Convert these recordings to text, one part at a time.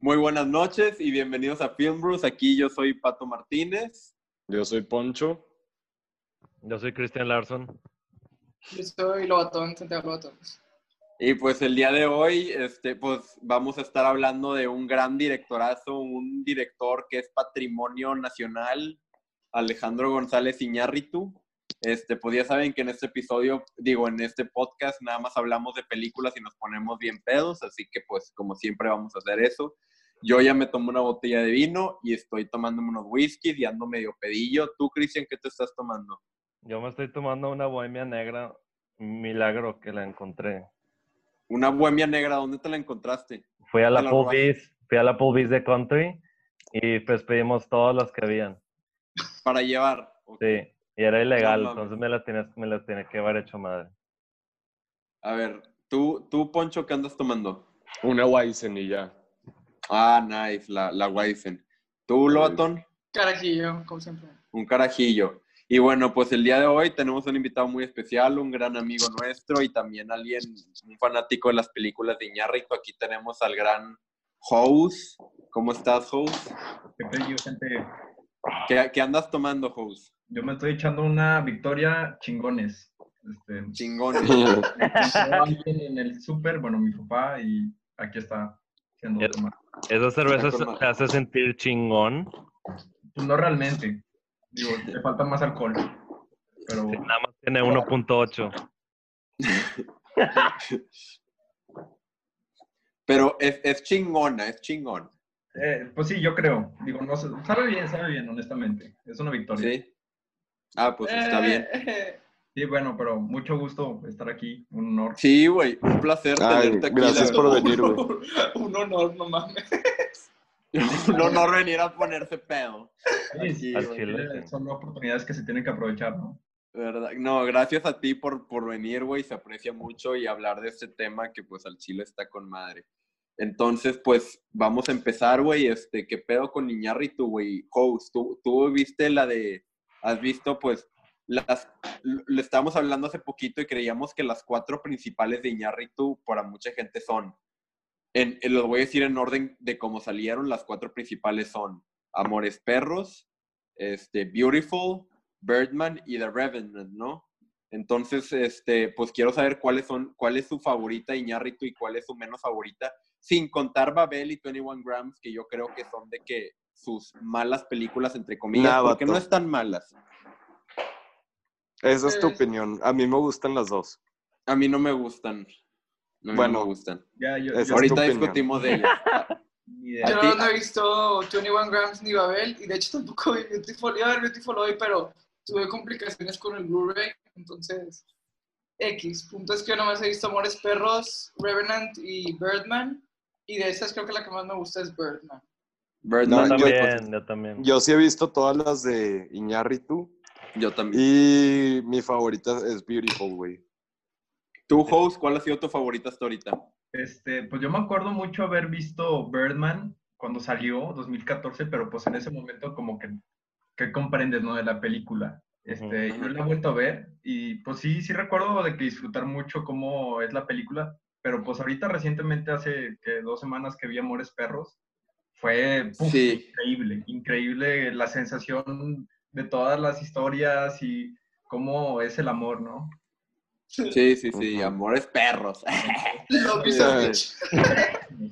Muy buenas noches y bienvenidos a Film Brews. Aquí yo soy Pato Martínez. Yo soy Poncho. Yo soy Cristian Larson. Yo soy Lobatón, Santiago Lobatón. Y pues el día de hoy, este, pues vamos a estar hablando de un gran directorazo, un director que es patrimonio nacional, Alejandro González Iñárritu. Este, pues ya saben que en este episodio, digo, en este podcast, nada más hablamos de películas y nos ponemos bien pedos, así que pues como siempre vamos a hacer eso. Yo ya me tomé una botella de vino y estoy tomándome unos whiskies y ando medio pedillo. ¿Tú, Cristian, qué te estás tomando? Yo me estoy tomando una bohemia negra, milagro que la encontré. Una bohemia negra, ¿dónde te la encontraste? Fui a ¿Te la? Pulvis, fui a la de Country y pues pedimos todas las que habían. Para llevar. Sí, y era ilegal, No entonces me las tienes, me las tenía que haber hecho madre. A ver, ¿tú, tú, Poncho, qué andas tomando? Una Weizen y ya. Ah, nice, la, la Weizen. ¿Tú, Lobatón? Carajillo, como siempre. Un carajillo. Y bueno, pues el día de hoy tenemos un invitado muy especial, un gran amigo nuestro y también alguien, un fanático de las películas de Iñárritu. Aquí tenemos al gran House. ¿Cómo estás, House? ¿Qué gente? ¿Qué, qué andas tomando, House? Yo me estoy echando una victoria chingones. Este, alguien en el súper, bueno, mi papá, y aquí está siendo Ya. tomado. ¿Esa cerveza con madre. te hace sentir chingón? Pues no realmente. Digo, le falta más alcohol. Pero Sí, nada más tiene 1.8. Pero es, es chingona, es chingón. Eh, pues sí, yo creo. Digo, no sé, sabe bien, sabe bien, honestamente. Es una victoria. ¿Sí? Ah, pues está bien. Eh, Sí, bueno, pero mucho gusto estar aquí. Un honor. Sí, güey, un placer Ay, tenerte aquí. gracias por venir, güey. Un honor, no mames. Un honor venir a ponerse pedo. Sí, güey, sí. son oportunidades que se tienen que aprovechar, ¿no? ¿Verdad? No, gracias a ti por, por venir, güey. Se aprecia mucho y hablar de este tema que pues al chile está con madre. Entonces, pues vamos a empezar, güey. Este, ¿qué pedo con Iñárritu, güey? Host, ¿tú, tú viste la de, has visto, pues, las, le estábamos hablando hace poquito y creíamos que las cuatro principales de Iñárritu para mucha gente son, en, en- los voy a decir en orden de cómo salieron, las cuatro principales son Amores Perros, este, Beautiful, Birdman y The Revenant, ¿no? Entonces, este, pues quiero saber cuáles son, cuál es su favorita Iñárritu y cuál es su menos favorita, sin contar Babel y 21 Grams, que yo creo que son de que sus malas películas, entre comillas, Nah, porque no están malas. Esa es tu Eh, opinión. A mí me gustan las dos. A mí no me gustan. No, Bueno, no me gustan. Ya, yo, Ahorita discutimos de ellas. Yo ti- no he visto 21 Grams ni Babel y de hecho tampoco vi Beautiful. Iba a ver Beautiful hoy, pero tuve complicaciones con el Blu-ray, entonces X. Punto es que yo nomás he visto Amores Perros, Revenant y Birdman. Y de esas creo que la que más me gusta es Birdman. Birdman, No, Yo yo- también, yo también. Yo sí he visto todas las de Iñárritu yo también. y mi favorita es Beautiful, güey. ¿Tú, host, cuál ha sido tu favorita hasta ahorita? Este, pues yo me acuerdo mucho haber visto Birdman cuando salió, 2014, pero pues en ese momento como que, que comprendes, ¿no? De la película. Este, Ujú. yo la he vuelto a ver y pues sí, sí recuerdo de que disfrutar mucho cómo es la película, pero pues ahorita recientemente hace que dos semanas que vi Amores Perros, fue puf, Sí. increíble, increíble la sensación de todas las historias y cómo es el amor, ¿no? Sí, sí, sí, Ujú. Amores Perros. Bitch.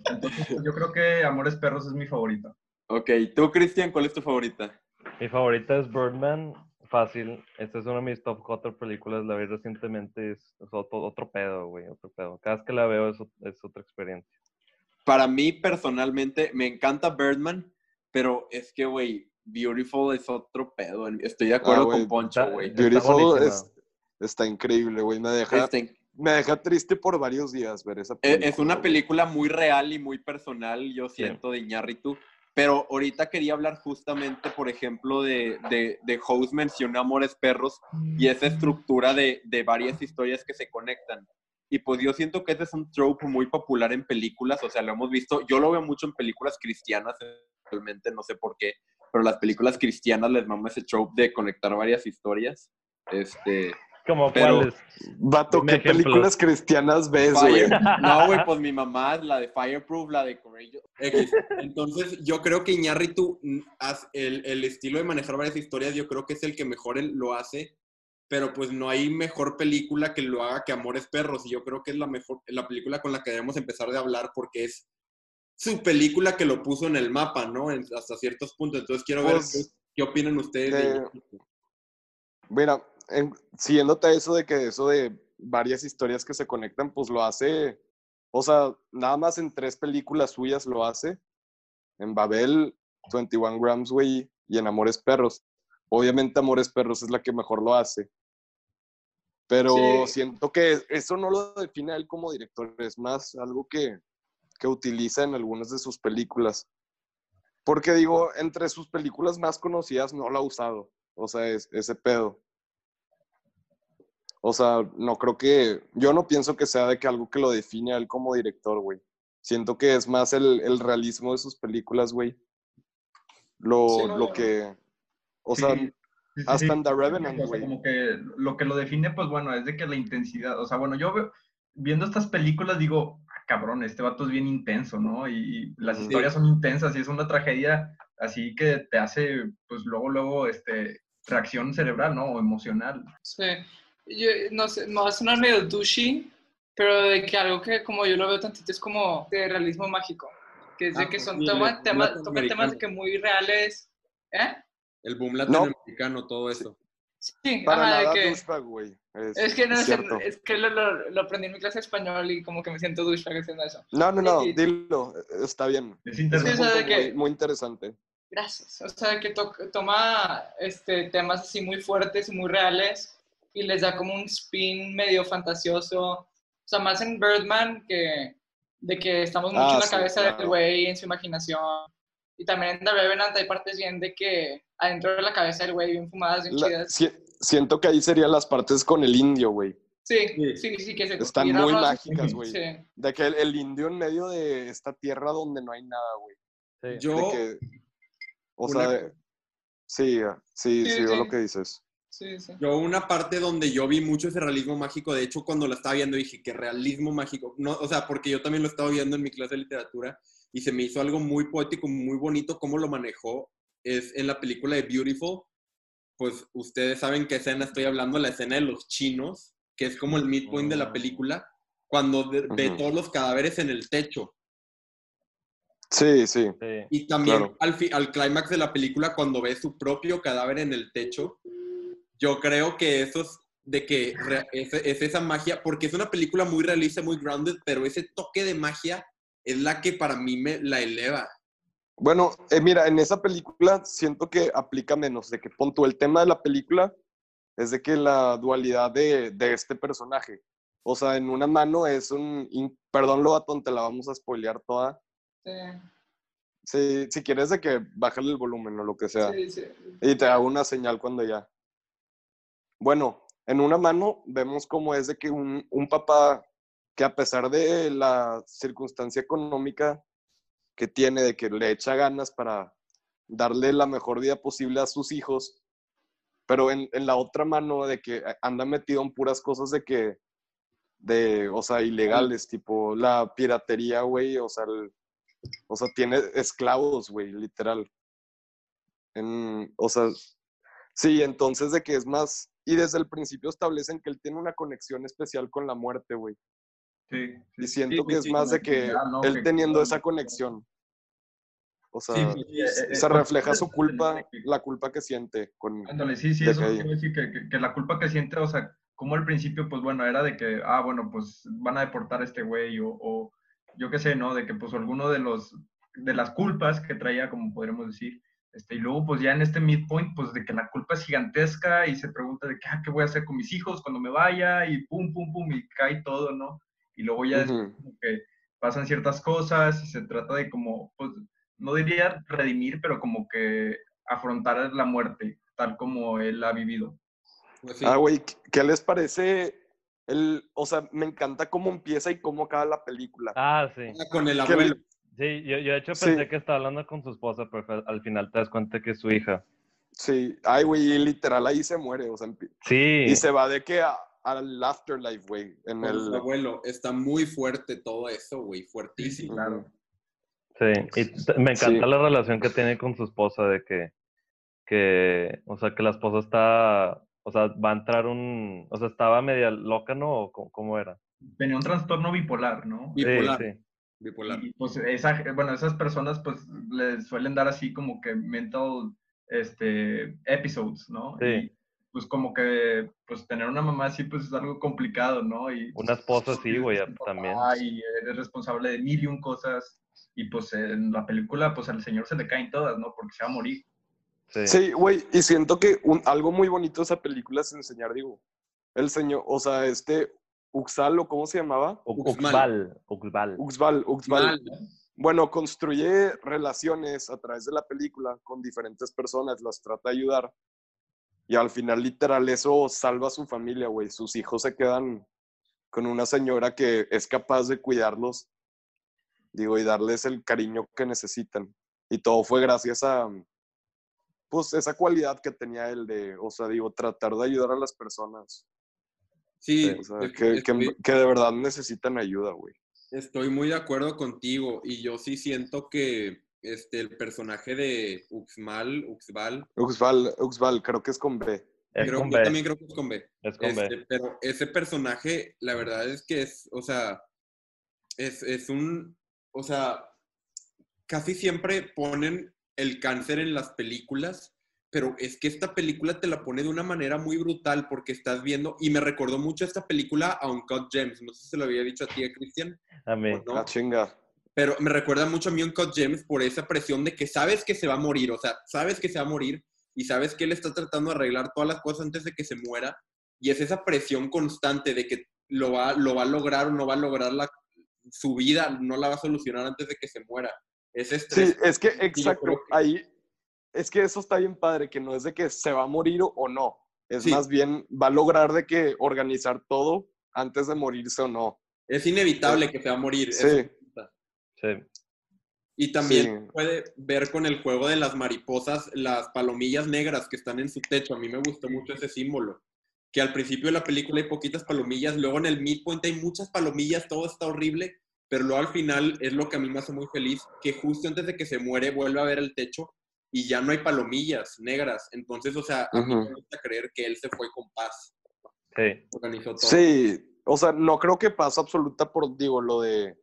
Entonces pues, yo creo que Amores Perros es mi favorita. ok, tú, Cristian, ¿cuál es tu favorita? Mi favorita es Birdman, fácil. Esta es una de mis top 4 películas, la vi recientemente, es, es otro, otro pedo, güey, otro pedo. Cada vez que la veo es, es otra experiencia. Para mí, personalmente, me encanta Birdman, pero es que, güey, Beautiful es otro pedo. Estoy de acuerdo Ah, con Poncho, está- güey. Está Beautiful buenísima. es- está increíble, güey. Me deja, Este, me deja triste por varios días ver esa es, película. es una película muy real y muy personal, yo siento, de Iñárritu. Pero ahorita quería hablar justamente, por ejemplo, de, de, de House mencionó Amores Perros y esa estructura de, de varias historias que se conectan. Y pues yo siento que ese es un trope muy popular en películas, o sea, lo hemos visto, yo lo veo mucho en películas cristianas, realmente no sé por qué, pero las películas cristianas les mama ese trope de conectar varias historias. Este, Como Pero- cuáles. Vato, ¿qué ejemplos. películas cristianas ves, güey? No, güey, pues mi mamá es la de Fireproof, la de Courageous. X. Entonces, yo creo que Iñárritu, mm, el, el estilo de manejar varias historias, yo creo que es el que mejor lo hace. Pero pues no hay mejor película que lo haga que Amores Perros. Y yo creo que es la mejor, la película con la que debemos empezar de hablar porque es su película que lo puso en el mapa, ¿no? En- hasta ciertos puntos. Entonces quiero Pues, ver qué, qué opinan ustedes. de de- Mira, en- siguiéndote a eso de que eso de varias historias que se conectan, pues lo hace, o sea, nada más en tres películas suyas lo hace. En Babel, 21 Grams, güey, y en Amores Perros. Obviamente Amores Perros es la que mejor lo hace. Pero Sí. siento que eso no lo define a él como director, es más algo que, que utiliza en algunas de sus películas. Porque digo, entre sus películas más conocidas no lo ha usado. O sea, es, ese pedo. O sea, no creo que. Yo no pienso que sea de que algo que lo define a él como director, güey. Siento que es más el, el realismo de sus películas, güey. Lo, Sí, no, lo que. O Sí, sea, sí, hasta sí. en The Revenant, güey. como que lo que lo define, pues bueno, es de que la intensidad, o sea, bueno, yo veo- viendo estas películas digo, ah, cabrón, este vato es bien intenso, ¿no? Y, las Sí. historias son intensas y es una tragedia así que te hace, pues luego, luego, este, reacción cerebral, ¿no? O emocional. Sí. Yo, no sé, me va a sonar medio douchey, pero de que algo que como yo lo veo tantito es como de realismo mágico. Que es de Ah, que pues son temas, tocan temas de que muy reales. ¿Eh? El boom latinoamericano, todo eso. Sí, Para ajá, de nada que... douchebag, güey. Es, Es que no es sé, cierto. es que lo, lo, lo aprendí en mi clase de español y como que me siento douchebag haciendo eso. No, no, no, sí. dilo. Está bien. Es interesante. Sí, o sea, de que- muy, muy interesante. Gracias. O sea, que to- toma este, temas así muy fuertes y muy reales y les da como un spin medio fantasioso. O sea, más en Birdman que de que estamos mucho Ah, en la sí, cabeza claro. del güey, en su imaginación. Y también en The Revenant hay partes bien de que adentro de la cabeza del güey, bien fumadas, bien La- chidas. si- siento que ahí serían las partes con el indio, güey. Sí, Sí. sí, sí, que se Están muy Ramos- mágicas, güey. Sí. De que el, el indio en medio de esta tierra donde no hay nada, güey. Sí. Yo, De que, o una- sea, sí, sí, Sí, sí. lo que dices. Sí, sí. Yo una parte donde yo vi mucho ese realismo mágico, de hecho cuando lo estaba viendo dije, ¿qué realismo mágico? No, o sea, porque yo también lo estaba viendo en mi clase de literatura y se me hizo algo muy poético, muy bonito cómo lo manejó. Es en la película de Beautiful, pues ustedes saben qué escena estoy hablando, la escena de los chinos, que es como el midpoint de la Mm. película, cuando ve todos los cadáveres en el techo. Sí, sí. Sí. Y también Claro. al, al clímax de la película, cuando ve su propio cadáver en el techo, yo creo que eso es de que es, es esa magia, porque es una película muy realista, muy grounded, pero ese toque de magia es la que para mí me la eleva. Bueno, eh, mira, en esa película siento que aplica menos, de que pon tú, el tema de la película es de que la dualidad de, de este personaje. O sea, en una mano es un, in- perdón lo te la vamos a spoilear toda. Sí, Si, si quieres de que bájale el volumen o lo que sea. sí, sí. Y te hago una señal cuando ya. Bueno, en una mano vemos cómo es de que un, un papá que a pesar de la circunstancia económica que tiene, de que le echa ganas para darle la mejor vida posible a sus hijos, pero en, en la otra mano de que anda metido en puras cosas de que, de, o sea, ilegales, tipo la piratería, güey, o sea, el- o sea, tiene esclavos, güey, literal. En- o sea, sí, entonces de que es más, y desde el principio establecen que él tiene una conexión especial con la muerte, güey. Sí, sí, Y siento sí, que es más de que él Que- teniendo esa conexión. O sea, eh, eh, se refleja su culpa, la culpa que siente con... Ándale, sí, sí, de eso que- quiero decir que, que- que la culpa que siente, o sea, como al principio, pues bueno, era de que, ah, bueno, pues van a deportar a este güey, o, o yo qué sé, ¿no? De que pues alguno de los, de las culpas que traía, como podríamos decir, este, y luego pues ya en este midpoint, pues de que la culpa es gigantesca y se pregunta de que, ah, ¿qué voy a hacer con mis hijos cuando me vaya? Y pum, pum, pum, y cae todo, ¿no? Y luego ya es como que pasan ciertas cosas y se trata de como, pues, no diría redimir, pero como que afrontar la muerte tal como él ha vivido. Pues sí. Ah, güey, ¿qué- ¿qué les parece? El, o sea, me encanta cómo empieza y cómo acaba la película. Ah, sí. Con el abuelo. Sí, yo, yo de hecho Sí. pensé que estaba hablando con su esposa, pero al final te das cuenta que es su hija. Sí, ay, güey, y literal ahí se muere, o sea, Sí, y se va de que a- al afterlife, güey, en el... abuelo. Está muy fuerte todo eso, güey. Sí, Fuertísimo. claro. sí. Y me encanta Sí. la relación que tiene con su esposa de que, que, o sea, que la esposa está, o sea, va a entrar un, o sea, estaba media loca, ¿no? ¿O cómo, cómo era? Tenía un trastorno bipolar, ¿no? Sí, Bipolar. sí. Bipolar. Y pues esa, bueno, esas personas pues les suelen dar así como que mental este, episodes, ¿no? Sí. Y pues como que pues tener una mamá así pues es algo complicado, ¿no? Y Una esposa sí, güey, también. Y eres responsable de mil y un cosas. Y pues en la película pues al señor se le caen todas, ¿no? Porque se va a morir. Sí. Sí, güey, y siento que un, algo muy bonito de esa película es enseñar, digo, el señor, o sea, este Uxal, o cómo se llamaba? Uxmal. Uxbal, Uxbal. Uxbal, Uxbal. Mal. Bueno, construye relaciones a través de la película con diferentes personas, las trata de ayudar. Y al final, literal, eso salva a su familia, güey. Sus hijos se quedan con una señora que es capaz de cuidarlos, digo, y darles el cariño que necesitan. Y todo fue gracias a, pues, esa cualidad que tenía él de, o sea, digo, tratar de ayudar a las personas. Sí, O sea, es- que, que- estoy- que de verdad necesitan ayuda, güey. Estoy muy de acuerdo contigo y yo sí siento que este, el personaje de Uxmal, Uxbal, Uxbal, Uxbal, creo que es con B. Es creo, con yo B. también creo que es con B. Es con Este, B. pero ese personaje, la verdad es que es, o sea, es, es un, o sea, casi siempre ponen el cáncer en las películas, pero es que esta película te la pone de una manera muy brutal porque estás viendo, y me recordó mucho esta película a Uncut Gems, no sé si se lo había dicho a ti, eh, Cristian, A mí. ¿o no? La chinga. pero me recuerda mucho a mí Uncut Gems por esa presión de que sabes que se va a morir, o sea, sabes que se va a morir y sabes que él está tratando de arreglar todas las cosas antes de que se muera y es esa presión constante de que lo va, lo va a lograr o no va a lograr la, su vida, no la va a solucionar antes de que se muera. Ese estrés. Sí, es que exacto, que- ahí es que eso está bien padre, que no es de que se va a morir o- no, es Sí. más bien va a lograr de que organizar todo antes de morirse o no. Es inevitable que se va a morir. Sí. Sí. Y también Sí. puede ver con el juego de las mariposas, las palomillas negras que están en su techo. A mí me gustó mucho ese símbolo. Que al principio de la película hay poquitas palomillas, luego en el midpoint hay muchas palomillas, todo está horrible, pero luego al final es lo que a mí me hace muy feliz, que justo antes de que se muere vuelve a ver el techo y ya no hay palomillas negras. Entonces, o sea, a mí me gusta creer que él se fue con paz, Sí. organizó todo. Sí, o sea, no creo que pasa absoluta por, digo, lo de,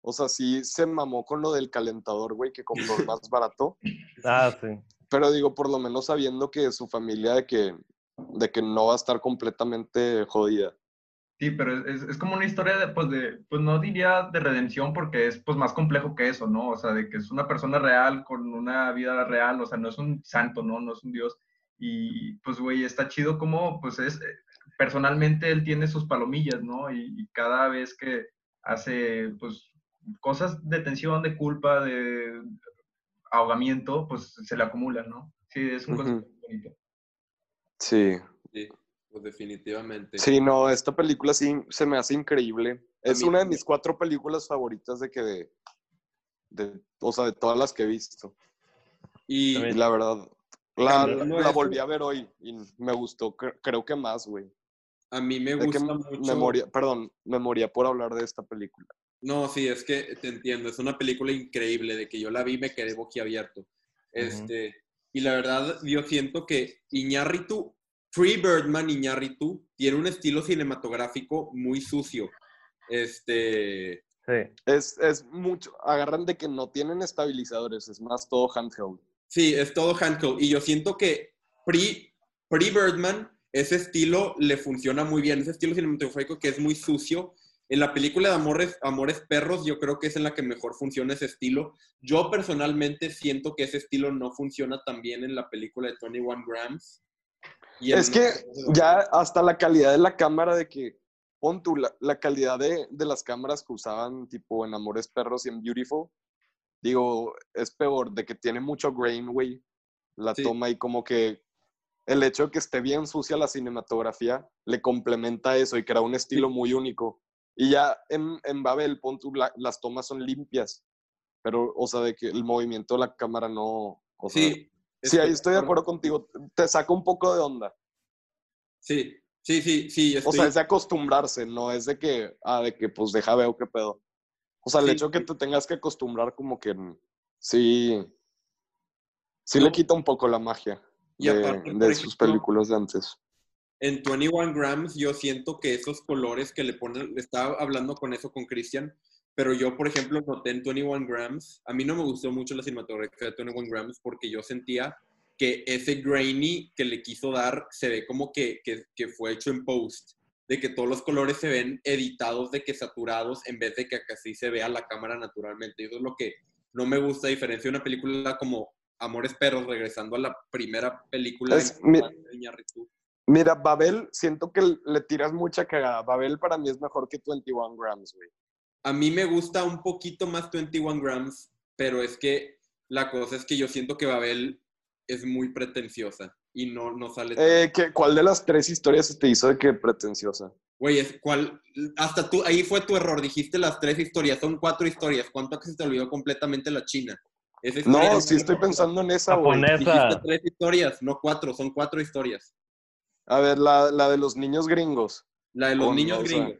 o sea, sí se mamó con lo del calentador, güey, que compró el más barato, Ah, sí. pero digo, por lo menos sabiendo que su familia de que, de que no va a estar completamente jodida. Sí, pero es, es como una historia de, pues, de, pues no diría de redención porque es pues más complejo que eso, ¿no? O sea, de que es una persona real con una vida real, o sea, no es un santo, ¿no? No es un dios. Y pues, güey, está chido como, pues es, eh, personalmente él tiene sus palomillas, ¿no? Y, y cada vez que hace, pues, cosas de tensión, de culpa, de ahogamiento, pues se le acumulan, ¿no? Sí, es un Ujú. concepto bonito. Sí. Pues definitivamente. Sí, no, esta película sí se me hace increíble. Es una de mis cuatro películas favoritas de que de, de- o sea, de todas las que he visto. Y la verdad, la, volví a ver hoy y me gustó, cre- creo que más, güey. a mí me gusta mucho... moría, perdón, me moría por hablar de esta película. No, sí, es que te entiendo, es una película increíble, de que yo la vi y me quedé boquiabierto. Este, y la verdad, yo siento que Iñárritu, Free Birdman Iñárritu, tiene un estilo cinematográfico muy sucio. Este, Sí. Es, es mucho, agarran de que no tienen estabilizadores, es más todo handheld. sí, es todo handheld. Y yo siento que Free, Free Birdman, ese estilo le funciona muy bien, ese estilo cinematográfico que es muy sucio. En la película de Amores, Amores Perros, yo creo que es en la que mejor funciona ese estilo. Yo personalmente siento que ese estilo no funciona tan bien en la película de 21 Grams. Y Es que ya hasta la calidad de la cámara de que, pon tú, la, la calidad de, de las cámaras que usaban tipo en Amores Perros y en Beautiful, digo, es peor, de que tiene mucho grain, güey, la Sí. toma y como que el hecho de que esté bien sucia la cinematografía le complementa eso y crea un estilo muy único. Y ya en, en Babel, pon tú, la- las tomas son limpias, pero, o sea, de que el movimiento de la cámara no, o sea, Sí, Sí, ahí estoy de acuerdo contigo. Te saca un poco de onda. Sí, sí, sí, sí. O sea, es de acostumbrarse, no es de que, ah, de que pues deja veo qué pedo. O sea, el Sí, hecho que sí. te tengas que acostumbrar como que mm, sí, sí No. le quita un poco la magia Y de, aparte, de sus ejemplo, películas de antes. en 21 grams yo siento que esos colores que le ponen, estaba hablando con eso con Cristian, pero yo, por ejemplo, noté en 21 grams, a mí no me gustó mucho la cinematografía de 21 grams porque yo sentía que ese grainy que le quiso dar se ve como que, que, que fue hecho en post, de que todos los colores se ven editados, de que saturados, en vez de que así se vea la cámara naturalmente. Y eso es lo que no me gusta, a diferencia de una película como Amores Perros, regresando a la primera película Es- mi-. Mira, Babel, siento que le tiras mucha cagada. Babel para mí es mejor que 21 grams, güey. A mí me gusta un poquito más 21 grams, pero es que la cosa es que yo siento que Babel es muy pretenciosa y no, no sale. tan- Eh, ¿qué- ¿Cuál de las tres historias se te hizo de que pretenciosa? Güey, es cuál. Hasta tú, ahí fue tu error. Dijiste las tres historias, son cuatro historias. ¿Cuánto que se te olvidó completamente la China? Esa historia No, sí estoy pensando en esa, güey. Dijiste tres historias, no cuatro, son cuatro historias. A ver, la, la de los niños gringos. La de los niños gringos.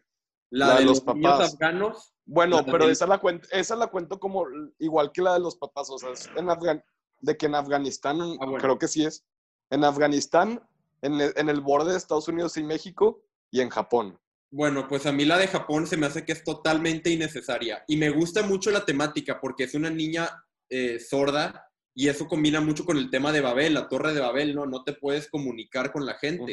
La, la de de los, los niños papás. afganos. Bueno, La pero esa la, cuento, esa la cuento como igual que la de los papás. O sea, es en Afgan- de que en Afganistán, Ah, bueno. creo que sí es. En Afganistán, en el, en el borde de Estados Unidos y México y en Japón. Bueno, pues a mí la de Japón se me hace que es totalmente innecesaria. Y me gusta mucho la temática porque es una niña eh, sorda y eso combina mucho con el tema de Babel, la torre de Babel, ¿no? No te puedes comunicar con la gente.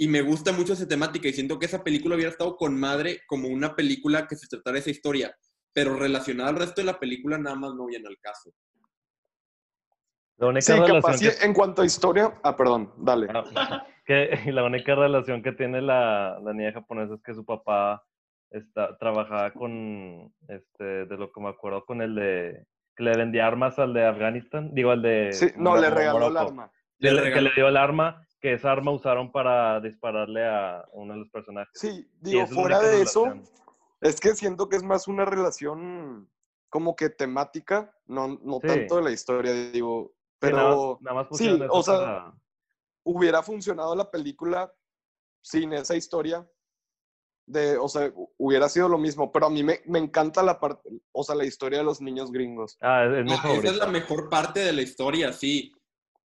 Y me gusta mucho esa temática y siento que esa película hubiera estado con madre como una película que se tratara de esa historia. Pero relacionada al resto de la película nada más no viene al caso. La única Sí, relación capaz, que, en cuanto a historia. Ah, perdón, dale. Ah, que la única relación que tiene la, la niña japonesa es que su papá está, trabajaba con, este, de lo que me acuerdo, con el de, que le vendía armas al de Afganistán, digo, al de... Sí, no, le regaló el Morocco. arma. Que Le le, que le dio el arma, que esa arma usaron para dispararle a uno de los personajes. Sí, digo, fuera de eso, es que siento que es más una relación como que temática, no, no Sí. tanto de la historia, digo. Sí, nada, Pero nada más sí, o sea, para- hubiera funcionado la película sin esa historia. De, o sea, hu- hubiera sido lo mismo, pero a mí me, me encanta la parte, o sea, la historia de los niños gringos. Ah, es, es No, esa es la mejor parte de la historia, sí.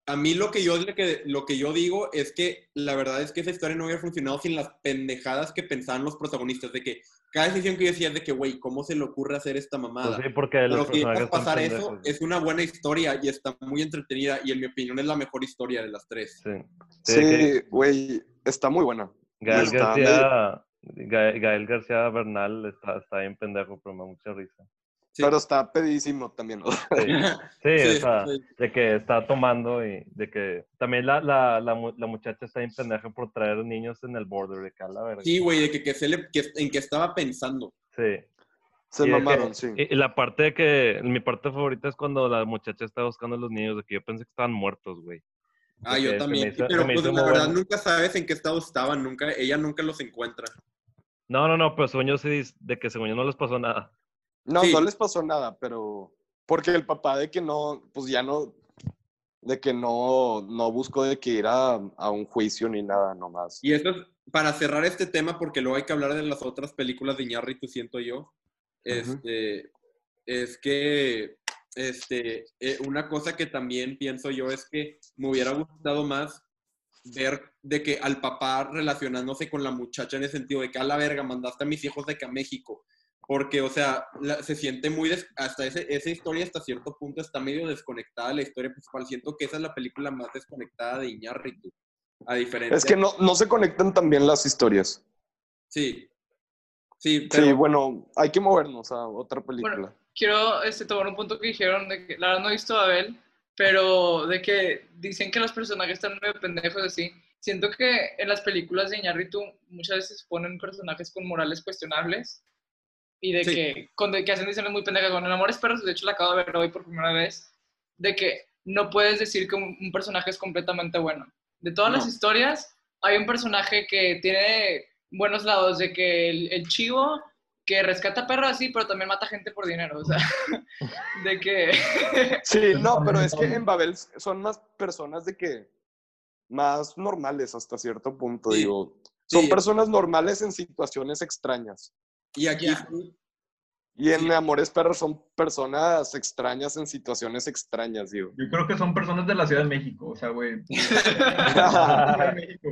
A mí lo que yo lo que, lo que yo digo es que la verdad es que esa historia no hubiera funcionado sin las pendejadas que pensaban los protagonistas, de que cada decisión que yo decía es de que, güey, ¿cómo se le ocurre hacer esta mamada? Pues sí, porque los Pero si dejas pasar eso, pendejos. es una buena historia y está muy entretenida y en mi opinión es la mejor historia de las tres. Sí. Sí, que- Sí, güey, está muy buena. Gael Está García, Gael, Gael García Bernal está, está bien pendejo, pero me da mucha risa. Sí. Pero está pedísimo también. Sí, sí, Sí, o sea, sí. de que está tomando y de que también la, la, la, la muchacha está bien pendeja por traer niños en el border de acá, la verdad. Sí, güey, de que, que se le, que, en qué estaba pensando. Sí. Se Y mamaron, que- sí. Y, y la parte de que, mi parte favorita es cuando la muchacha está buscando a los niños, de que yo pensé que estaban muertos, güey. Ah, que yo también. hizo- pero pues la verdad bueno. nunca sabes en qué estado estaban, nunca, ella nunca los encuentra. No, no, no, pero según yo sí, dice- de que según yo no les pasó nada. No, Sí. no les pasó nada, pero porque el papá de que no, pues ya no, de que no, no buscó de que ir a, a un juicio ni nada nomás. Y eso es para cerrar este tema, porque luego hay que hablar de las otras películas de Iñárritu, siento yo. Este, es que este, eh, una cosa que también pienso yo es que me hubiera gustado más ver de que al papá relacionándose con la muchacha en el sentido de que a la verga mandaste a mis hijos de que a México. Porque, o sea, la- se siente muy, des- hasta ese, esa historia hasta cierto punto está medio desconectada de la historia principal. Siento que esa es la película más desconectada de Iñárritu. A diferencia. Es que no, no se conectan también las historias. Sí. Sí, pero Sí, bueno, hay que movernos a otra película. quiero este, tomar un punto que dijeron, de que la verdad no he visto a Abel, pero de que dicen que los personajes están medio pendejos así. Siento que en las películas de Iñárritu muchas veces ponen personajes con morales cuestionables y de Sí. que, con, de que hacen decisiones muy pendejas. Con el Amores Perros, de hecho la acabo de ver hoy por primera vez, de que no puedes decir que un, un personaje es completamente bueno. De todas las No. historias, hay un personaje que tiene buenos lados, de que el, el chivo que rescata perros así, pero también mata gente por dinero, o sea, de que... Sí, no, pero es que en Babel son más personas de que más normales hasta cierto punto, Sí. digo. Son Sí. personas normales en situaciones extrañas. Y aquí son- Y en Sí. Amores Perros son personas extrañas en situaciones extrañas, digo. Yo creo que son personas de la Ciudad de México, o sea, güey.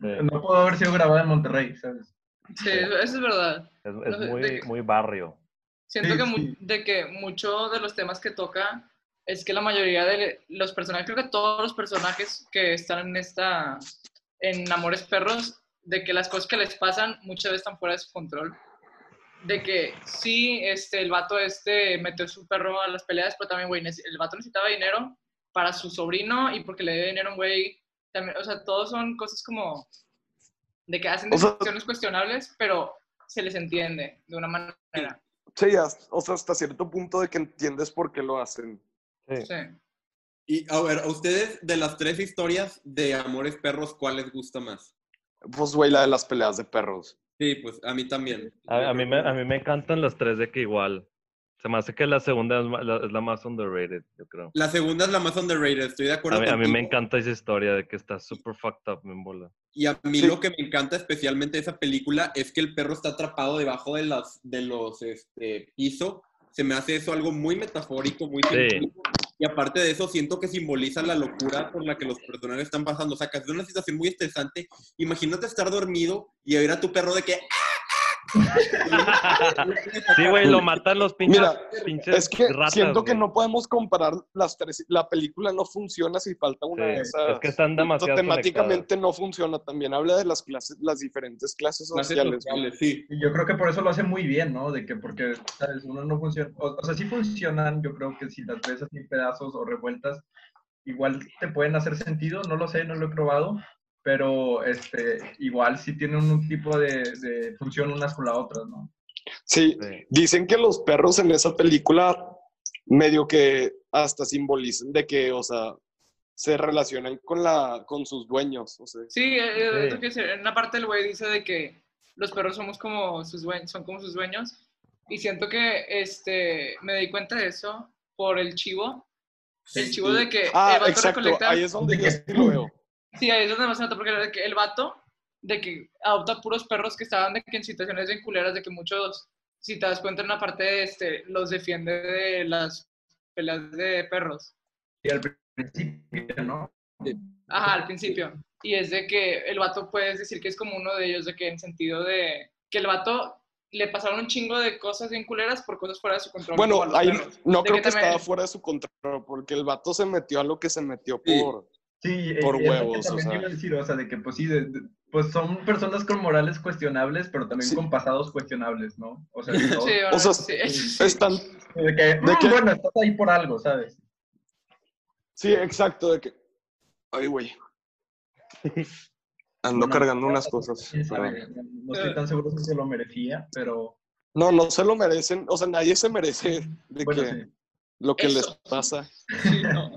No pudo haber sido grabada en Monterrey, ¿sabes? Sí, eso es verdad. es, es muy, de- muy barrio. Siento Sí, que, mu- sí. de que mucho de los temas que toca es que la mayoría de los personajes, creo que todos los personajes que están en esta, en Amores Perros, de que las cosas que les pasan muchas veces están fuera de su control. De que sí, este, el vato este metió su perro a las peleas, pero también, güey, el vato necesitaba dinero para su sobrino y porque le debe dinero a un güey. También, o sea, todos son cosas como de que hacen O sea- decisiones cuestionables, pero se les entiende de una manera. Sí, hasta- o sea, hasta cierto punto de que entiendes por qué lo hacen. Sí. Sí. Y a ver, a ustedes de las tres historias de Amores Perros, ¿cuál les gusta más? Pues, güey, la de las peleas de perros. Sí, pues a mí también. A, a mí me, a mí me encantan las tres de que igual. Se me hace que la segunda es, la, es la más underrated, yo creo. La segunda es la más underrated, estoy de acuerdo A mí, a mí me encanta esa historia de que está super fucked up en bola. Y a mí Sí. lo que me encanta especialmente de esa película es que el perro está atrapado debajo de, las, de los este, pisos. Se me hace eso algo muy metafórico, muy Sí. Y aparte de eso, siento que simboliza la locura por la que los personajes están pasando. O sea, que es una situación muy estresante. Imagínate estar dormido y oír a tu perro de que... Sí, güey, lo matan los pinches, Mira, pinches Es que ratas, siento que no podemos comparar las tres. La película no funciona si falta una Sí, de esas. es que están demasiado temáticamente no funciona. También habla de las clases, las diferentes clases sociales. sí. Y yo creo que por eso lo hace muy bien, ¿no? De que porque, ¿sabes? Uno no funciona. O, o sea, sí funcionan, yo creo que si las ves así en pedazos o revueltas, igual te pueden hacer sentido, no lo sé, no lo he probado, pero este, igual sí tienen un tipo de, de función unas con la otra, ¿no? Sí, dicen que los perros en esa película medio que hasta simbolizan de que, o sea, se relacionan con la con sus dueños, o sea. Sí, eh, eh, Sí. es que una parte el güey dice de que los perros somos como sus dueños, son como sus dueños. Y siento que este, me di cuenta de eso por el chivo. El chivo sí. de que Ah, el vato exacto, recolecta. ahí es donde yo sí lo veo. Sí, ahí es donde más se nota, porque de que el vato de que adopta puros perros que estaban de que en situaciones bien culeras, de que muchos, si te das cuenta en una parte, este, los defiende de las peleas de perros. Y al principio, ¿no? Ajá, al principio. Y es de que el vato puedes decir que es como uno de ellos, de que en sentido de que el vato le pasaron un chingo de cosas bien culeras por cosas fuera de su control. Bueno, ahí perros. no De creo que también- estaba fuera de su control, porque el vato se metió a lo que se metió por... Sí, Por y es lo que huevos, o sea. iba a decir, o sea, de que pues sí, de- de- pues son personas con morales cuestionables, pero también Sí. con pasados cuestionables, ¿no? O sea, Sí, todo- bueno, O sea, sí, sí. De que, "Mm, que- bueno, estás ahí por algo, ¿sabes? Sí, exacto, de que... Ay, güey. Ando Bueno, cargando unas cosas. pero- No, no estoy tan seguro si se lo merecía, pero No, no se lo merecen, o sea, nadie se merece de bueno, que sí. lo que les pasa. Sí, no.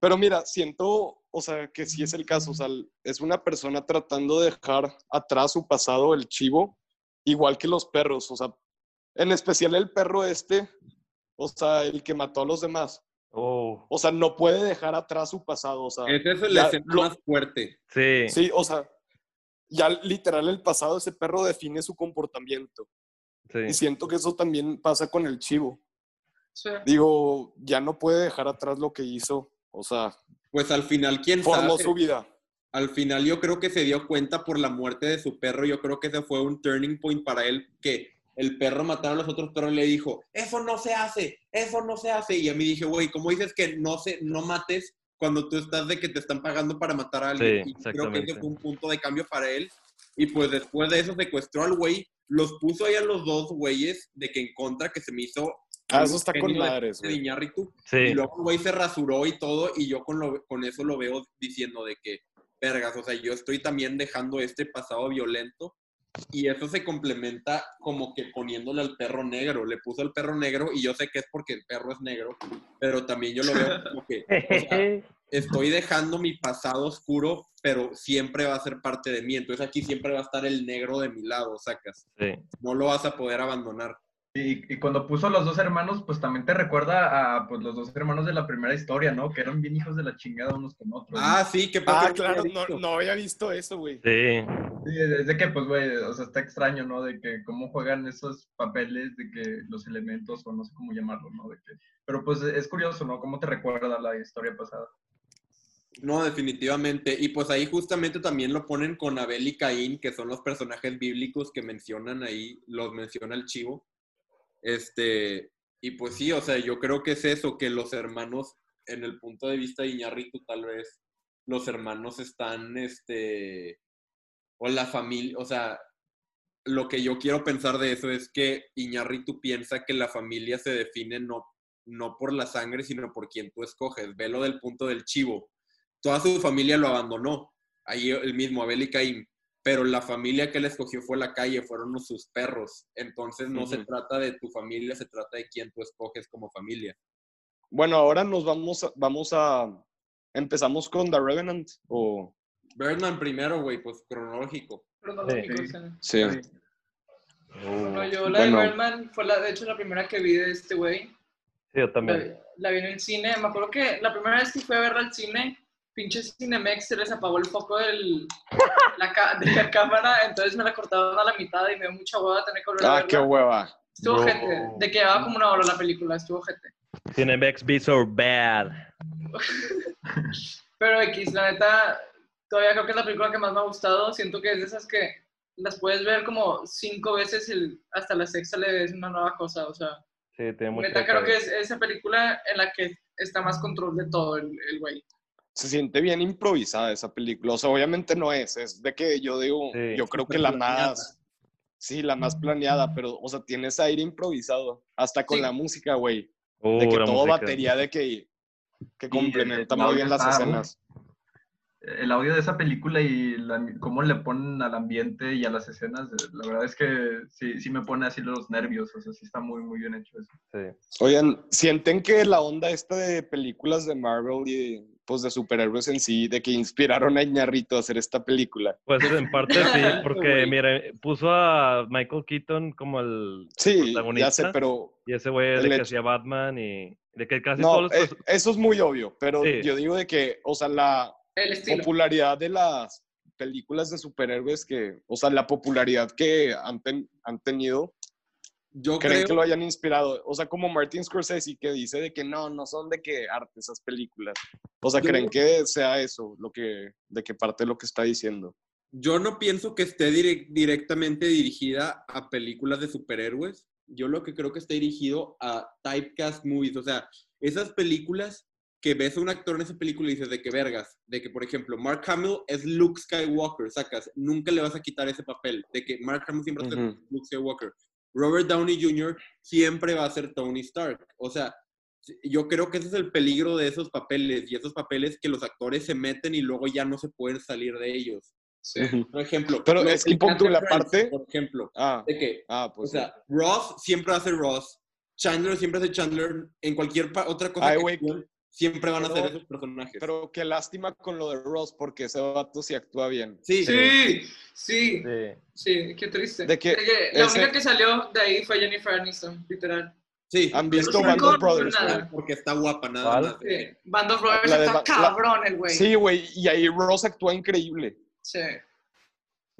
Pero mira, siento, o sea, que sí es el caso, o sea, es una persona tratando de dejar atrás su pasado, el chivo, igual que los perros, o sea, en especial el perro este, o sea, el que mató a los demás, Oh, o sea, no puede dejar atrás su pasado, o sea, Esa es la ya escena lo- más fuerte. sí. sí, o sea, ya literal el pasado de ese perro define su comportamiento. Y sí. siento que eso también pasa con el chivo. Sí. Digo, ya no puede dejar atrás lo que hizo, o sea, Pues al final, ¿quién formó sabe? su vida. Al final yo creo que se dio cuenta por la muerte de su perro. Yo creo que ese fue un turning point para él, que el perro matara a los otros perros y le dijo, eso no se hace, eso no se hace. Y a mí dije, güey, ¿cómo dices que no, se, no mates cuando tú estás de que te están pagando para matar a alguien? Sí, y creo que ese fue un punto de cambio para él. Y pues después de eso secuestró al güey, los puso ahí a los dos güeyes de que en contra, que se me hizo... Ah, eso está con madres, de. Iñárritu. Sí. Y luego el güey se rasuró y todo, y yo con, lo, con eso lo veo diciendo de que, vergas, o sea, yo estoy también dejando este pasado violento, y eso se complementa como que poniéndole al perro negro. Le puso al perro negro, y yo sé que es porque el perro es negro, pero también yo lo veo como que, o sea, estoy dejando mi pasado oscuro, pero siempre va a ser parte de mí. Entonces aquí siempre va a estar el negro de mi lado, sacas. Sí. No lo vas a poder abandonar. Y, y cuando puso los dos hermanos, pues también te recuerda a pues, los dos hermanos de la primera historia, ¿no? Que eran bien hijos de la chingada unos con otros. ¿no? Ah, sí, qué Ah, pasa. claro, no, no había visto eso, güey. Sí. Sí, es de que, pues, güey, o sea, está extraño, ¿no? De que cómo juegan esos papeles, de que los elementos, o no sé cómo llamarlo, ¿no? De que, pero pues es curioso, ¿no? Cómo te recuerda la historia pasada. No, definitivamente. Y pues ahí justamente también lo ponen con Abel y Caín, que son los personajes bíblicos que mencionan ahí, los menciona el chivo. Este, y pues sí, o sea, yo creo que es eso, que los hermanos, en el punto de vista de Iñárritu, tal vez, los hermanos están, este, o la familia, o sea, lo que yo quiero pensar de eso es que Iñárritu piensa que la familia se define no, no por la sangre, sino por quien tú escoges. Velo del punto del chivo. Toda su familia lo abandonó, ahí el mismo, Abel y Caín, pero la familia que él escogió fue la calle, fueron sus perros. Entonces no se trata de tu familia, se trata de quien tú escoges como familia. Bueno, ahora nos vamos a, vamos a empezamos con The Revenant o Birdman primero, güey, pues cronológico. Cronológico, Sí. sí. sí. No, yo Uh, la Bueno. de Birdman fue la, de hecho la primera que vi de este güey. Sí, yo La, también. la vi en el cine. Me acuerdo que la primera vez que fui a verla al cine, pinche Cinemex se les apagó el foco del, la, de la cámara, entonces me la cortaron a la mitad y me dio mucha hueva tener que volver a Ah, verla. qué hueva. Estuvo Bro. gente, de que llevaba como una hora la película, estuvo gente. Cinemex be so bad. Pero X, la neta, todavía creo que es la película que más me ha gustado. Siento que es de esas que las puedes ver como cinco veces y hasta la sexta le ves una nueva cosa. O sea, Sí, tiene mucho neta creo que es esa película en la que está más control de todo el el güey. Se siente bien improvisada esa película. O sea, obviamente no es. Es de que yo digo, Sí. yo creo que la más. Sí, la más planeada, pero, o sea, tiene ese aire improvisado. Hasta con Sí. la música, güey. De que todo música. batería, de que, que complementa el muy audio bien las está, escenas. El audio de esa película y la- cómo le ponen al ambiente y a las escenas, la verdad es que sí, sí me pone así los nervios, o sea, sí está muy, muy bien hecho eso. Sí. Oigan, ¿sienten que la onda esta de películas de Marvel y pues de superhéroes en sí, de que inspiraron a Iñarrito a hacer esta película? Pues en parte sí, porque mira, puso a Michael Keaton como el Sí, ya protagonista. sé, pero Y ese güey es el de que hecho- hacía Batman y de que casi no, todos los eh, eso es muy obvio, pero Sí. yo digo de que, o sea, la popularidad de las películas de superhéroes que, o sea, la popularidad que han, ten- han tenido, Yo creen creo que lo hayan inspirado. O sea, como Martin Scorsese que dice de que no, no son de que arte esas películas. O sea, Yo- creen que sea eso, lo que, de que parte lo que está diciendo. Yo no pienso que esté direc- directamente dirigida a películas de superhéroes. Yo lo que creo que está dirigido a typecast movies. O sea, esas películas que ves a un actor en esa película y dices de que vergas. De que, por ejemplo, Mark Hamill es Luke Skywalker, sacas. Nunca le vas a quitar ese papel. De que Mark Hamill siempre a ser Ujú. Luke Skywalker. Robert Downey Jr. siempre va a ser Tony Stark. O sea, yo creo que ese es el peligro de esos papeles. Y esos papeles que los actores se meten y luego ya no se pueden salir de ellos. Sí. Por ejemplo, Pero es que pon tú de la Friends, parte- Por ejemplo, Ah, de que, ah, o pues. sea, Ross siempre ser Ross, Chandler siempre hace Chandler, en cualquier otra cosa Ay, que siempre van a ser esos personajes. Pero qué lástima con lo de Ross, porque ese vato sí actúa bien. sí, Sí, sí, Sí. sí, qué triste. De que la ese- única que salió de ahí fue Jennifer Aniston, literal. sí. ¿Han visto Band of Brothers? nada. güey? Porque está guapa, nada más. Sí. Band of Brothers La está Ba- la- cabrón el güey. Sí, güey, y ahí Ross actúa increíble. Sí.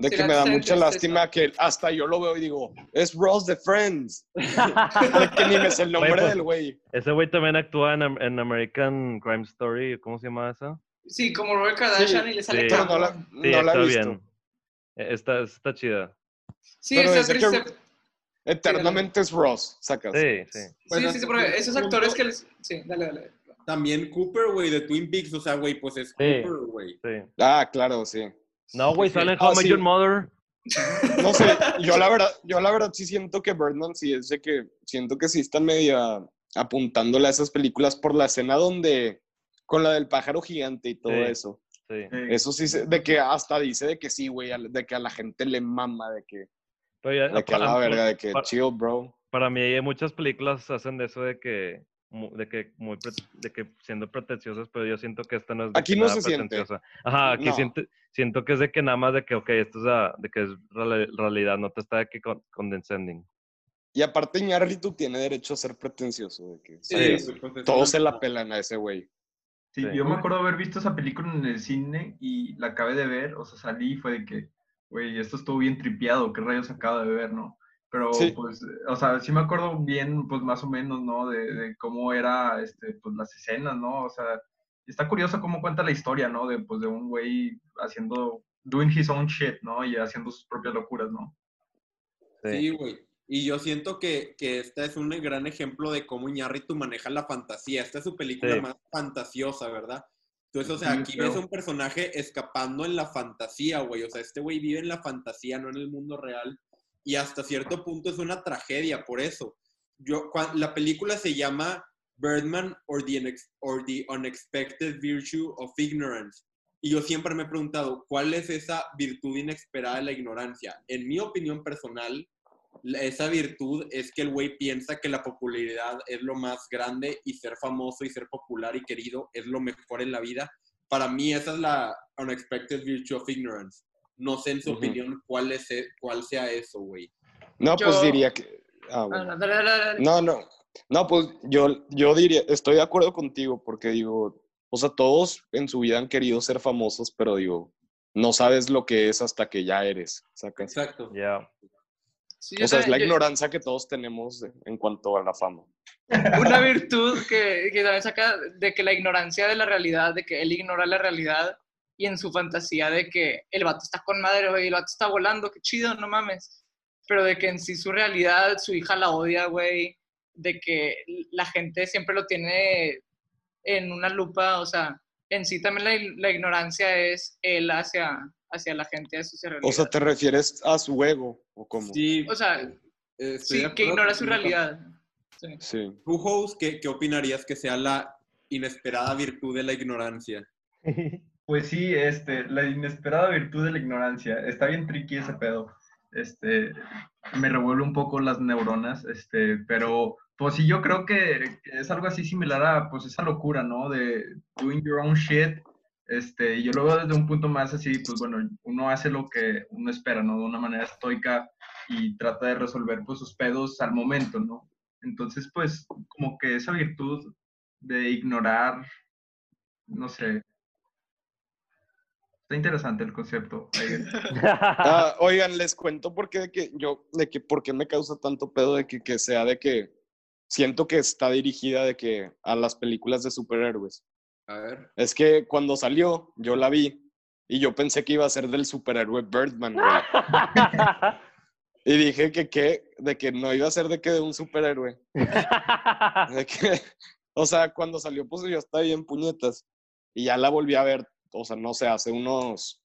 De Sí, que me da mucha lástima que hasta yo lo veo y digo, es Ross de Friends. De que ni me sé el nombre pues, del güey. Ese güey también actúa en, Am- en American Crime Story. ¿Cómo se llama esa? Sí, como Robert Kardashian y le sale sí. Pero no la, cabrón. Sí, no la he está visto. bien. Eh, Está, está chida. Sí, Pero está triste. Eternamente es Ross, sacas. Sí, sí. Bueno, sí, sí, sí, porque esos actores que les... Sí, dale, dale. También Cooper, güey, de Twin Peaks, o sea, güey, pues es Sí. Cooper, güey. sí. Ah, claro, sí. No, güey, sale en Ah, How I Met sí. Your Mother. No sé, yo la verdad, yo la verdad sí siento que Birdman sí es de que siento que sí están media apuntándole a esas películas por la escena donde con la del pájaro gigante y todo Sí. eso. Sí. Eso sí, se- de que hasta dice de que sí, güey, de que a la gente le mama, de que, Pero ya- de que a la para- verga, de que para- chill, bro. Para mí, muchas películas hacen de eso de que de que muy pre- de que siendo pretenciosas, pero yo siento que esta no es de Aquí que no nada se siente. Ajá, aquí No. siento, siento que es de que nada más de que, ok, esto es ah, de que es reali- realidad, no te está de que con, condescending. Y aparte, Iñárritu tiene derecho a ser pretencioso. De que, Sí, es Todos se la pelan a ese güey. Sí, Sí. yo me acuerdo haber visto esa película en el cine y la acabé de ver, o sea, salí y fue de que, güey, esto estuvo bien tripeado, ¿qué rayos acabo de ver, no? Pero, Sí. pues, o sea, sí me acuerdo bien, pues, más o menos, ¿no? De, de cómo era, este, pues, las escenas, ¿no? O sea, está curioso cómo cuenta la historia, ¿no? De, pues, de un güey haciendo, doing his own shit, ¿no? Y haciendo sus propias locuras, ¿no? Sí, güey. Y yo siento que, que esta es un gran ejemplo de cómo Iñárritu maneja la fantasía. Esta es su película Sí. más fantasiosa, ¿verdad? Entonces, o sea, Sí, aquí ves un personaje escapando en la fantasía, güey. O sea, este güey vive en la fantasía, no en el mundo real. Y hasta cierto punto es una tragedia por eso. Yo, la película se llama Birdman or the, or the Unexpected Virtue of Ignorance. Y yo siempre me he preguntado, ¿cuál es esa virtud inesperada de la ignorancia? En mi opinión personal, esa virtud es que el güey piensa que la popularidad es lo más grande y ser famoso y ser popular y querido es lo mejor en la vida. Para mí esa es la unexpected virtue of ignorance. No sé en su opinión cuál, es, e- cuál sea eso, güey. No, pues Yo- diría que. Ah, bueno. no. No, no. No, pues yo, yo diría, estoy de acuerdo contigo porque digo, o sea, todos en su vida han querido ser famosos, pero digo, no sabes lo que es hasta que ya eres, ¿sacas? Exacto. Sí, yo O sea, es la yo- ignorancia que todos tenemos en cuanto a la fama. una virtud que, que también saca de que la ignorancia de la realidad, de que él ignora la realidad y en su fantasía de que el vato está con madre, güey, el vato está volando, qué chido, no mames. Pero de que en sí su realidad, su hija la odia, güey, de que la gente siempre lo tiene en una lupa, o sea, en sí también la, la ignorancia es él hacia, hacia la gente, hacia su realidad. O sea, ¿te refieres a su ego o cómo? Sí, O sea, eh, sí, que ignora su realidad. Sí. Sí. Tú, host, ¿qué, ¿qué opinarías que sea la inesperada virtud de la ignorancia? Pues sí, este, la inesperada virtud de la ignorancia. Está bien tricky ese pedo. Este, me revuelve un poco las neuronas, este, pero pues sí, yo creo que es algo así similar a pues esa locura, ¿no? De doing your own shit. Este, yo lo veo desde un punto más así, pues bueno, uno hace lo que uno espera, ¿no? De una manera estoica y trata de resolver pues sus pedos al momento, ¿no? Entonces, pues como que esa virtud de ignorar, no sé, Está interesante el concepto. Ah, oigan, les cuento por qué de que yo, de que por qué me causa tanto pedo de que, que sea de que siento que está dirigida de que a las películas de superhéroes. A ver. Es que cuando salió, yo la vi y yo pensé que iba a ser del superhéroe Birdman, güey. Y dije que, que, de que no iba a ser de que de un superhéroe. De que, o sea, cuando salió, pues yo estaba bien puñetas. Y ya la volví a ver, o sea, no sé, hace unos,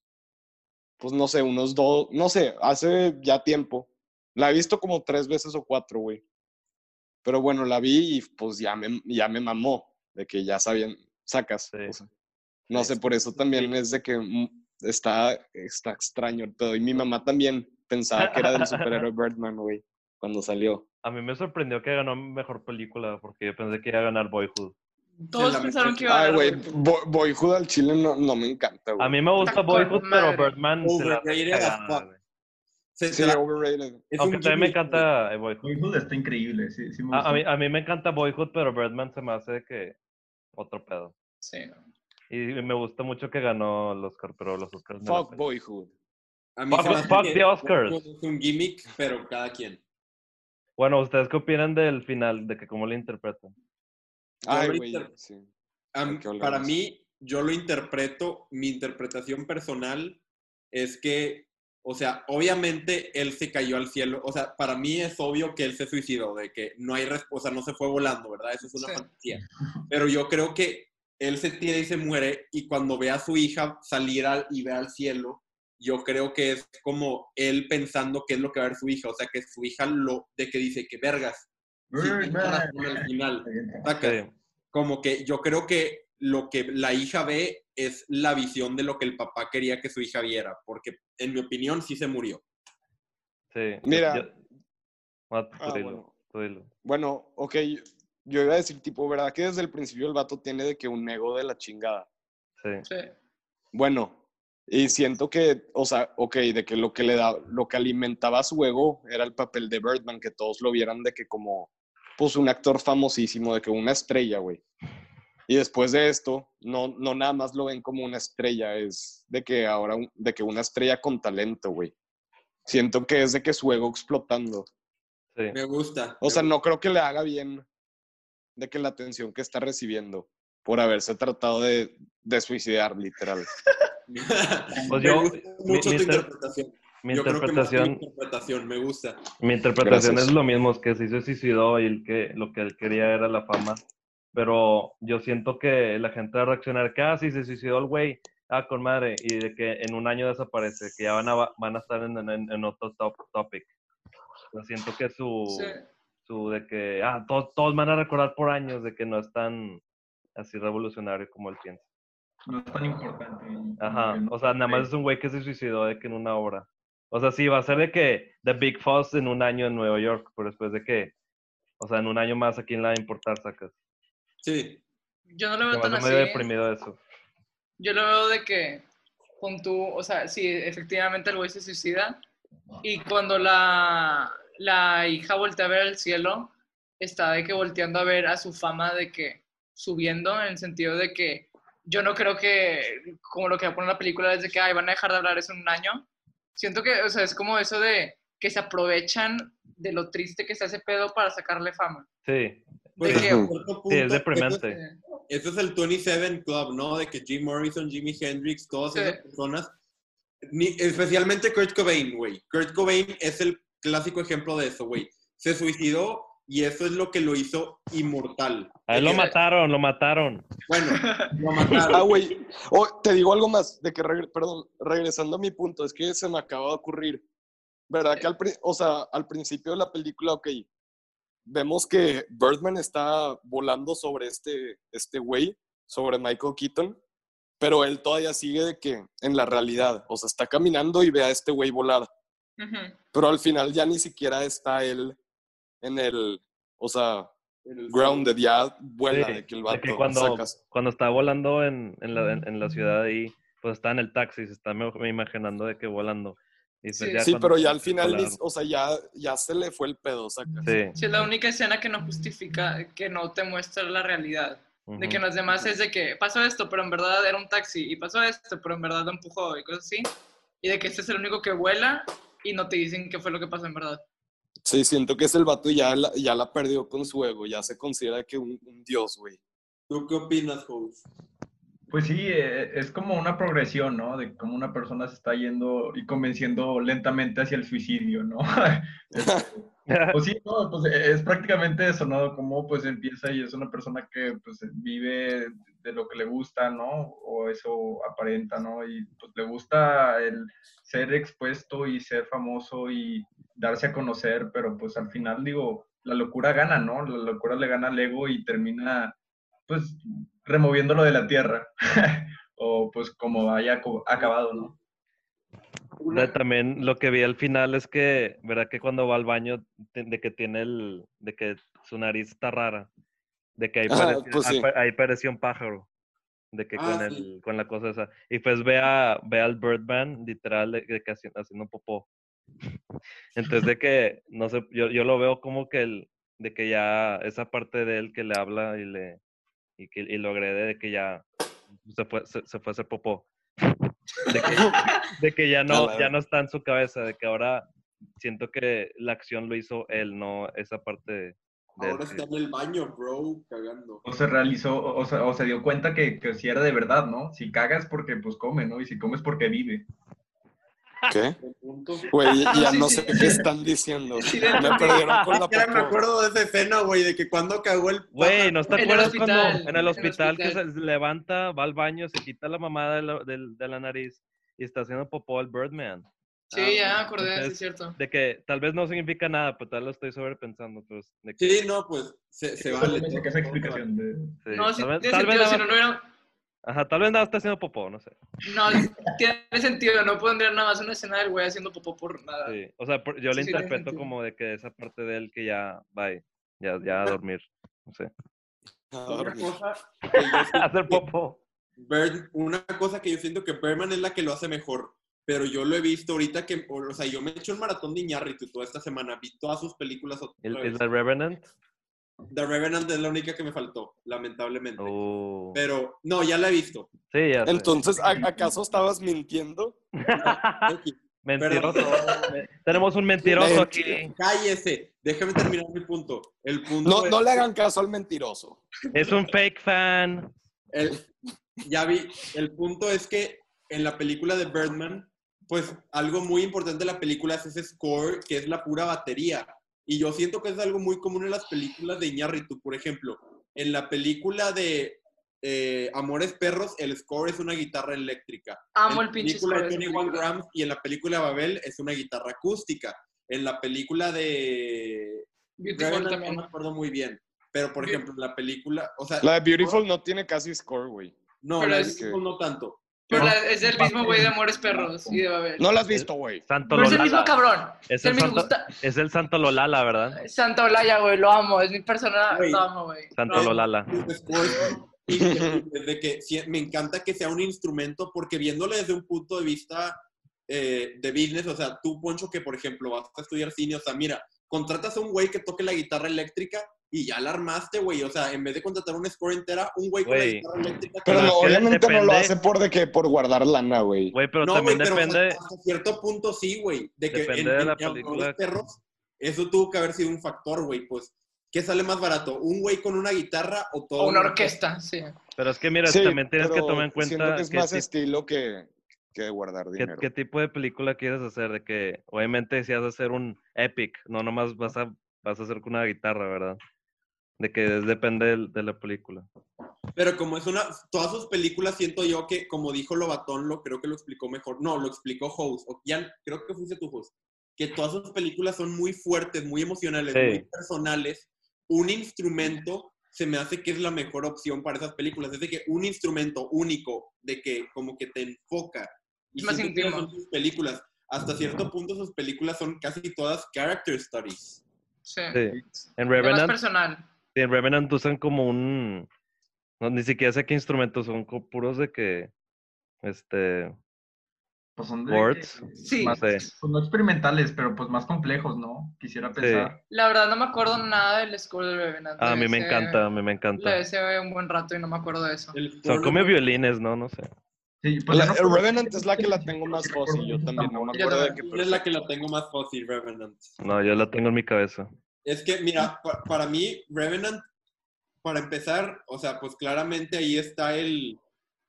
pues no sé, unos dos, no sé, hace ya tiempo. La he visto como tres veces o cuatro, güey. Pero bueno, la vi y pues ya me, ya me mamó, de que ya sabían, sacas. Sí. o sea, no sé, por eso también es de que mm, está, está extraño pedo. Y mi mamá también pensaba que era del superhéroe Birdman, güey, cuando salió. A mí me sorprendió que ganó mejor película porque yo pensé que iba a ganar Boyhood. Todos pensaron que iba a Ay, ganar. güey, güey. Bo- Boyhood al chile no, no me encanta, A güey. mí me gusta Boyhood, pero. Birdman se la Sí, la- overrated. Aunque un también me encanta eh, Boyhood. Boyhood está increíble, sí, sí me A, a mí, a mí me encanta Boyhood, pero Birdman se me hace que otro pedo. Sí. Y me gusta mucho que ganó el Oscar, pero los Oscars la Fuck. Boyhood. A mí Fuck- se fuck the Oscars. Es un gimmick, pero cada quien. Bueno, ¿ustedes qué opinan del final? De que cómo lo interpretan. Ay, güey, inter- sí. Hablar para mí, yo lo interpreto, mi interpretación personal es que, o sea, obviamente él se cayó al cielo, o sea, para mí es obvio que él se suicidó, de que no hay respuesta, no se fue volando, ¿verdad? Eso es una Sí. fantasía. Pero yo creo que él se tira y se muere y cuando ve a su hija salir al, y ve al cielo, yo creo que es como él pensando qué es lo que va a ver su hija, o sea, que su hija lo, de que dice que vergas, Birdman. al final. Saca. Como que yo creo que lo que la hija ve es la visión de lo que el papá quería que su hija viera, porque en mi opinión sí se murió. Sí. Mira. yo- Ah, tú Ah, dilo, bueno. Bueno, ok, yo iba a decir, tipo, ¿verdad? Que desde el principio el vato tiene de que un ego de la chingada. Sí. Sí. Bueno, y siento que, o sea, ok, de que lo que le da, lo que alimentaba su ego era el papel de Birdman, que todos lo vieran de que como, pues un actor famosísimo, de que una estrella, güey. Y después de esto, no, no nada más lo ven como una estrella, es de que ahora, un- de que una estrella con talento, güey. Siento que es de que su ego explotando. Sí. Me gusta. O sea, no creo que le haga bien de que la atención que está recibiendo por haberse tratado de, de suicidar, literal. Pues me yo- gusta mucho mi tu inter- interpretación. Mi Yo creo que más que mi interpretación, interpretación, me gusta. mi interpretación Gracias. es lo mismo, es que sí se suicidó y el que, lo que él quería era la fama. Pero yo siento que la gente va a reaccionar que, ah, sí, se suicidó el güey, ah, con madre, y de que en un año desaparece, que ya van a, van a estar en, en, en otro top, topic. Yo siento que su, Sí. su de que, ah, todos, todos van a recordar por años de que no es tan así revolucionario como él piensa. No es tan importante. Ajá, o sea, nada más es un güey que se suicidó de que en una hora. O sea, sí, va a ser de que The Big Fuss en un año en Nueva York, pero después de que, o sea, en un año más, ¿a quién le va a importar, sacas? Sí. Yo no lo veo tan así. medio deprimido eso. Yo lo veo de que con tu, o sea, sí, efectivamente el güey se suicida y cuando la, la hija voltea a ver el cielo, está de que volteando a ver a su fama de que subiendo en el sentido de que yo no creo que, como lo que va a poner la película, es de que Ay, van a dejar de hablar eso en un año. Siento que, o sea, es como eso de que se aprovechan de lo triste que está ese pedo para sacarle fama. Sí, Pues, De cierto sí, punto, es deprimente. Eh, Ese es el 27 Club, ¿no? De que Jim Morrison, Jimi Hendrix, todas Sí. esas personas, ni- especialmente Kurt Cobain, güey. Kurt Cobain es el clásico ejemplo de eso, güey. Se suicidó y eso es lo que lo hizo inmortal. A él lo mataron, lo mataron. Bueno, lo mataron. Ah, güey. Oh, te digo algo más, de que, regre- perdón, regresando a mi punto, es que se me acaba de ocurrir. ¿Verdad que al, pri- o sea, al principio de la película, ok, vemos que Birdman está volando sobre este, este güey, sobre Michael Keaton, pero él todavía sigue de que en la realidad, o sea, está caminando y ve a este güey volar, pero al final ya ni siquiera está él en el, o sea, grounded, ya vuela Sí, de que el de vato que cuando, sacas. cuando está volando en, en, la, en, en la ciudad ahí, pues está en el taxi, se está me, me imaginando de que volando. Y pues Sí. ya Sí, pero ya al final, o sea, ya, ya se le fue el pedo, sacas. Sí. Sí, es la única escena que no justifica, que no te muestra la realidad. De que en los demás es de que pasó esto, pero en verdad era un taxi, y pasó esto, pero en verdad lo empujó, y cosas así. Y de que este es el único que vuela y no te dicen qué fue lo que pasó en verdad. Sí, siento que es el vato y ya la, ya la perdió con su ego, ya se considera que un, un dios, güey. ¿Tú qué opinas, Host? Pues sí, eh, es como una progresión, ¿no? De cómo una persona se está yendo y convenciendo lentamente hacia el suicidio, ¿no? Este, Pues sí, no, pues eh, es prácticamente eso, ¿no? Como pues empieza y es una persona que pues vive de lo que le gusta, ¿no? O eso aparenta, ¿no? Y pues le gusta el ser expuesto y ser famoso y darse a conocer, pero pues al final digo, la locura gana, ¿no? La locura le gana al ego y termina pues removiéndolo de la tierra. o pues como haya acabado, ¿no? También lo que vi al final es que, ¿verdad? Que cuando va al baño, de que tiene el, de que su nariz está rara, de que ahí, Ah, parecía, pues sí. ahí pa- ahí parecía un pájaro, de que Ah, con, sí. el, con la cosa esa. Y pues ve, a, ve al Birdman, literal, de, de que haci- haciendo popó. Entonces de que, no sé, yo, yo lo veo como que el, de que ya esa parte de él que le habla y le, y que, y lo agrede de que ya se fue, se, se fue a hacer popó. De que, de que ya no, ya no está en su cabeza, de que ahora siento que la acción lo hizo él, no esa parte de. Ahora está en el baño, bro, cagando. O se realizó, o, o se, o se dio cuenta que, que sí era de verdad, ¿no? Si cagas porque pues come, ¿no? Y si comes porque vive. ¿Qué? Güey, ya Sí, no sí. sé qué están diciendo. Me perdieron con la Ya me acuerdo de esa escena, güey, de que cuando cagó el Güey, ¿no te En el acuerdas hospital, cuando en el hospital, que se levanta, va al baño, se quita la mamada de la, del- de la nariz y está haciendo popó el Birdman? Sí, Ah, ya me acordé, sí, entonces- es cierto. De que tal vez no significa nada, pero tal vez lo estoy sobrepensando. Pues, de que, Sí, no, pues se, se vale. Esa explicación de... sí. No, sí tal vez, tal vez sentido, si nada no, no hubiera... ajá, tal vez nada está haciendo popó, no sé. No, tiene sentido, no pondría nada más una escena del güey haciendo popó por nada. Sí. O sea, por- yo le Sí, interpreto como de que esa parte de él que ya, bye, ya, ya a dormir. Sí. A Una dormir. Hacer. Bird- una cosa que yo siento que Birdman es la que lo hace mejor, pero yo lo he visto ahorita que, o o sea, yo me he hecho un maratón de Iñárritu toda esta semana, vi todas sus películas otra ¿El, vez. el de Revenant? The Revenant es la única que me faltó, lamentablemente. Oh. Pero, no, ya la he visto. Sí, ya. Entonces, ¿a- ¿acaso estabas mintiendo? Mentiroso. Me- Tenemos un mentiroso aquí. Cállese, déjame terminar mi punto. El punto No, es no le hagan caso al mentiroso. Es un fake fan. el- ya vi, el punto es que en la película de Birdman, pues algo muy importante de la película es ese score, que es la pura batería. Y yo siento que es algo muy común en las películas de Iñárritu, por ejemplo. En la película de eh, Amores Perros, el score es una guitarra eléctrica. Amo en el pinche la película score de de esa 21 película. Grams y en la película de Babel es una guitarra acústica. En la película de Beautiful Revenant no también. me acuerdo muy bien. Pero, por ejemplo, en la película, o sea, La de Beautiful no tiene casi score, güey. no, Pero la de Beautiful no tanto. Pero la- es el mismo güey de Amores Perros y de Babel. No la has visto, güey. Santo Pero es el mismo cabrón. Es Es el el mismo. santo, Gusta... es el Santo Lolala, ¿verdad? Santa Olaya, güey, lo amo. Es mi persona, Güey. lo amo, güey. Santo Lo. Lolala. Sus scores son increíbles, de que sí, me encanta que sea un instrumento porque viéndolo desde un punto de vista eh, de business, o sea, tú, Poncho, que por ejemplo vas a estudiar cine, o sea, mira, contratas a un güey que toque la guitarra eléctrica y ya la armaste, güey. O sea, en vez de contratar una score entera, un güey con la guitarra eléctrica. Pero Pero no, que obviamente no lo depende- hace por de que por guardar lana, güey. Güey, pero no, también güey, pero depende. hasta cierto punto sí, güey. De que Depende en, de la en película. Perros, eso tuvo que haber sido un factor, güey. Pues, ¿qué sale más barato? ¿Un güey con una guitarra o todo? O una orquesta, sí. Pero es que, mira, Sí, también tienes que tomar en Siento cuenta que es qué, más tip- estilo que, que guardar qué- dinero. qué tipo de película quieres hacer. De que, obviamente, si vas a hacer un epic, no nomás vas a, vas a hacer con una guitarra, ¿verdad? De que es- depende del- de la película. Pero como es una, todas sus películas siento yo que, como dijo Lobatón, lo creo que lo explicó mejor. No, lo explicó Host. O Jan, creo que fuiste tu Host. Que todas sus películas son muy fuertes, muy emocionales, Sí. muy personales. Un instrumento se me hace que es la mejor opción para esas películas. Es de que un instrumento único, de que como que te enfoca. Y Es más íntimo. son sus películas. Hasta cierto punto sus películas son casi todas character studies. Sí. Sí. En Es más Revenant, personal. sí, en Revenant usan como un. No, ni siquiera sé qué instrumentos son, puros de que. Este. Pues son de Words. que- Sí. más- pues no experimentales, pero pues más complejos, ¿no? Quisiera pensar. La verdad no me acuerdo nada del score de Revenant. Ah, a mí me encanta, a mí me encanta. ese un buen rato y no me acuerdo de eso. El Son como violines, ¿no? No sé. Sí, pues La- ya no- el Revenant es la que la tengo más fácil, yo también no me Yo acuerdo de es la que la tengo más fácil, Revenant. No, yo la tengo en mi cabeza. Es que, mira, pa- para mí, Revenant, para empezar, o sea, pues claramente ahí está el,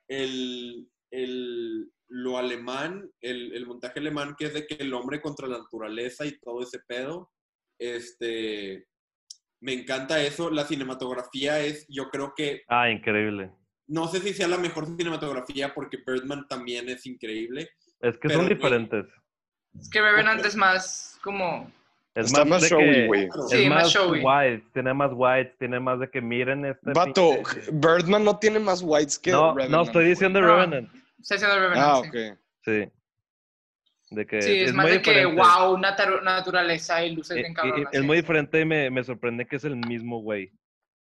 el, el- lo alemán, el, el montaje alemán, que es de que el hombre contra la naturaleza y todo ese pedo. Este, me encanta eso. La cinematografía es, yo creo que, Ah, increíble. No sé si sea la mejor cinematografía porque Birdman también es increíble. Es que Pero, son diferentes. Es que Revenant es más como... Es Está más showy, güey. Es Sí, más más showy. white, tiene más white, tiene más de que miren este. Vato, pinche- Birdman no tiene más whites que No, Revenant. no, estoy diciendo No. Revenant. Está haciendo Revenant, Ah, sí. ok. Sí. De que Sí, es, más muy de que, diferente. wow, natu- naturaleza y luces Eh, bien cabronas. es sí. muy diferente y me, me sorprende que es el mismo güey.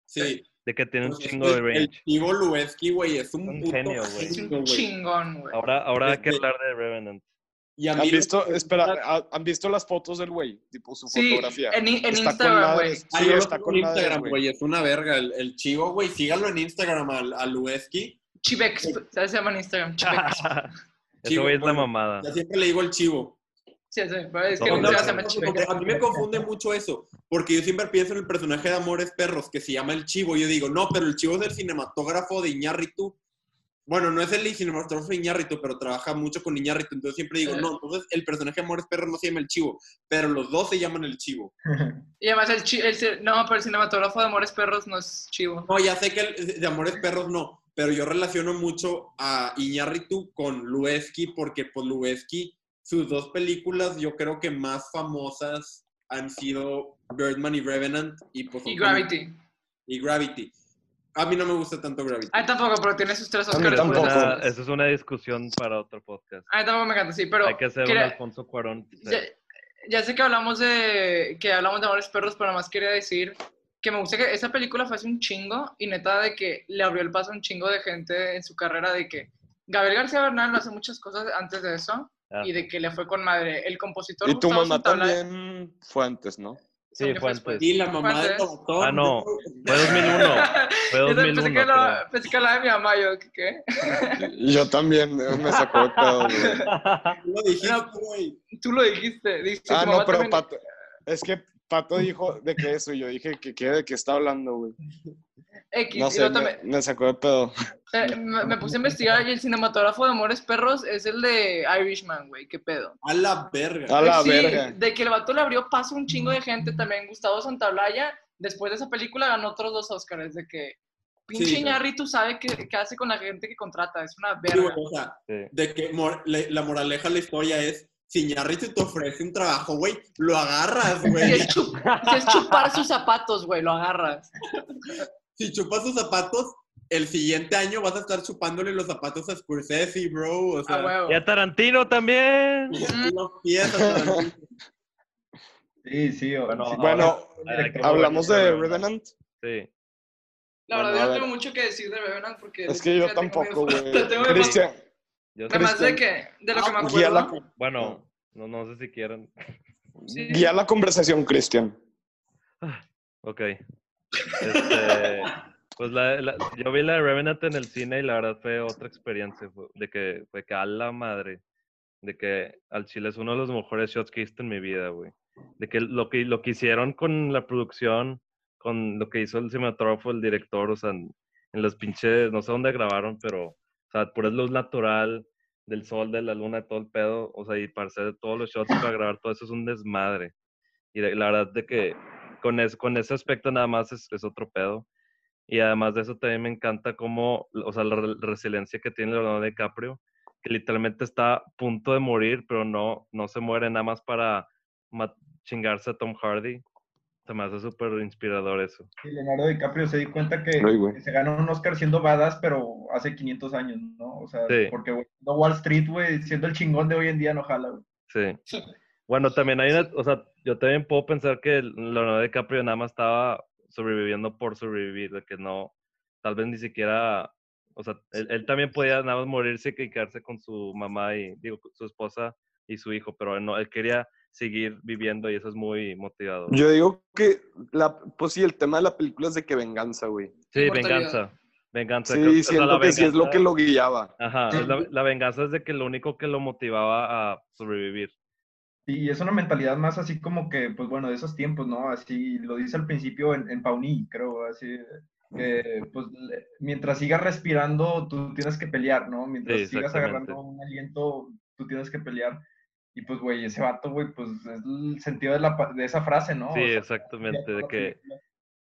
Sí. De que tiene un Pues es chingo de el- range. El chivo Lueski, güey, es un, Un puto genio, güey. Es un chingón, güey. Ahora, ahora hay que hablar de Revenant. Y a ¿Han mí visto, que espera, gusta- ¿ha- ¿han visto las fotos del güey? Tipo su Sí, fotografía. en, en Está con Instagram, güey. Ah, Sí, está con en Instagram, güey. Es una verga. El, el chivo, güey. Síganlo en Instagram al, al Lueski. Chivex, ¿sabes? Se llama en Instagram, Chivex. Ese Chivo, güey es la mamada. Ya siempre le digo el chivo. Sí, sí, pero es que No, un no, a mí me confunde mucho eso. Porque yo siempre pienso en el personaje de Amores Perros que se llama el chivo. Y yo digo, no, pero el chivo es el cinematógrafo de Iñárritu. Bueno, no es el cinematógrafo de Iñárritu, pero trabaja mucho con Iñárritu. Entonces siempre digo, Eh. no, entonces el personaje de Amores Perros no se llama el chivo. Pero los dos se llaman el chivo. Y además el, chi- el no, pero el cinematógrafo de Amores Perros no es chivo. No, ya sé que el de Amores Perros no, pero yo relaciono mucho a Iñárritu con Lueski porque pues Lueski, sus dos películas yo creo que más famosas han sido Birdman y Revenant y pues Y Gravity. y Gravity. A mí no me gusta tanto Gravity. A mí tampoco, pero tiene sus tres A mí Oscars. por tampoco. Una-. Eso es una discusión para otro podcast. A mí tampoco me encanta, sí, pero Hay que hacer un Alfonso Cuarón. ya, ya sé que hablamos de que hablamos de Amores Perros, pero más quería decir que me gusta que esa película fue hace un chingo y neta de que le abrió el paso a un chingo de gente en su carrera de que Gabriel García Bernal hace muchas cosas antes de eso Ah. y de que le fue con madre. El compositor Y tu Gustavo mamá Santaolalla- también fue antes, ¿no? Sí, fue antes. Y la mamá ¿Cuál del es? doctor. Ah, no. Fue 2001. Fue Yo 2001. pensé que, la, pensé que hablaba de mi mamá, yo, ¿qué? Yo también, me sacó de pedo, güey. Tú lo dijiste, güey. Tú lo dijiste. dijiste Ah, tu no, pero también- Pato, es que Pato dijo de que eso, y yo dije que qué, de qué está hablando, güey. X, No sé, me, sacó de pedo. eh, me, me puse a investigar y el cinematógrafo de Amores Perros es el de Irishman, güey, qué pedo. A la verga. A la sí, verga. de que el vato le abrió paso a un chingo de gente también. Gustavo Santaolalla, después de esa película, ganó otros dos Oscars. De que pinche Sí. Iñárritu sabe qué, qué hace con la gente que contrata. Es una Sí, verga. güey, o sea, Sí. de que mor- le- la moraleja de la historia es, si Ñarrito te ofrece un trabajo, güey, lo agarras, güey. si es chupar sus zapatos, güey, lo agarras. Si chupas sus zapatos, el siguiente año vas a estar chupándole los zapatos a Scorsese, bro. O A sea, huevo. Y a Tarantino también. los pies a Tarantino. Sí, sí. o- Bueno, sí. Bueno, que hablamos de. Revenant. Sí. La Bueno, verdad, yo no tengo mucho que decir de Revenant porque... Es que yo tampoco, güey. Cristian, Yo Nada más de que, de lo que me Ah, acuerdo... guía la, Bueno, no, no sé si quieren. Sí. guía la conversación, Cristian. Ok. Este, pues la, la- yo vi la de Revenant en el cine y la verdad fue otra experiencia. fue- de que fue que a la madre. De que al chile es uno de los mejores shots que he visto en mi vida, güey. De que lo que lo que hicieron con la producción, con lo que hizo el cinematógrafo, el director, o sea, en, en los pinches, no sé dónde grabaron, pero, o sea, pura luz natural, del sol, de la luna, todo el pedo, o sea, y para hacer todos los shots para grabar todo eso es un desmadre. Y de- la verdad de que con, es- con ese aspecto nada más es, es otro pedo. Y además de eso también me encanta cómo, o sea, la re- resiliencia que tiene Leonardo DiCaprio, que literalmente está a punto de morir, pero no, no se muere nada más para chingarse a Tom Hardy. Se me hace súper inspirador eso. Sí, Leonardo DiCaprio se di cuenta que, se ganó un Oscar siendo badass, pero hace 500 años, ¿no? O sea, Sí. porque no Wall Street, güey, siendo el chingón de hoy en día no jala, güey. Sí. Bueno, también hay una, o sea, yo también puedo pensar que Leonardo DiCaprio nada más estaba sobreviviendo por sobrevivir, de que no, tal vez ni siquiera, o sea, él, él también podía nada más morirse y quedarse con su mamá y, digo, su esposa y su hijo, pero él no, él quería seguir viviendo y eso es muy motivador. Yo digo que, la, pues sí, el tema de la película es de que venganza, güey. Sí, venganza. Venganza. creo- o Sí, sea, la siento que sí es lo venganza- que lo guiaba. Ajá, es la, la venganza es de que lo único que lo motivaba a sobrevivir. Y es una mentalidad más así como que, pues bueno, de esos tiempos, ¿no? Así lo dice al principio en, en Pauni, creo, así que pues le- mientras sigas respirando, tú tienes que pelear, ¿no? Mientras Sí, sigas agarrando un aliento, tú tienes que pelear. Y pues, güey, ese vato, güey, pues es el sentido de, la, de esa frase, ¿no? O Sí, sea, exactamente, de que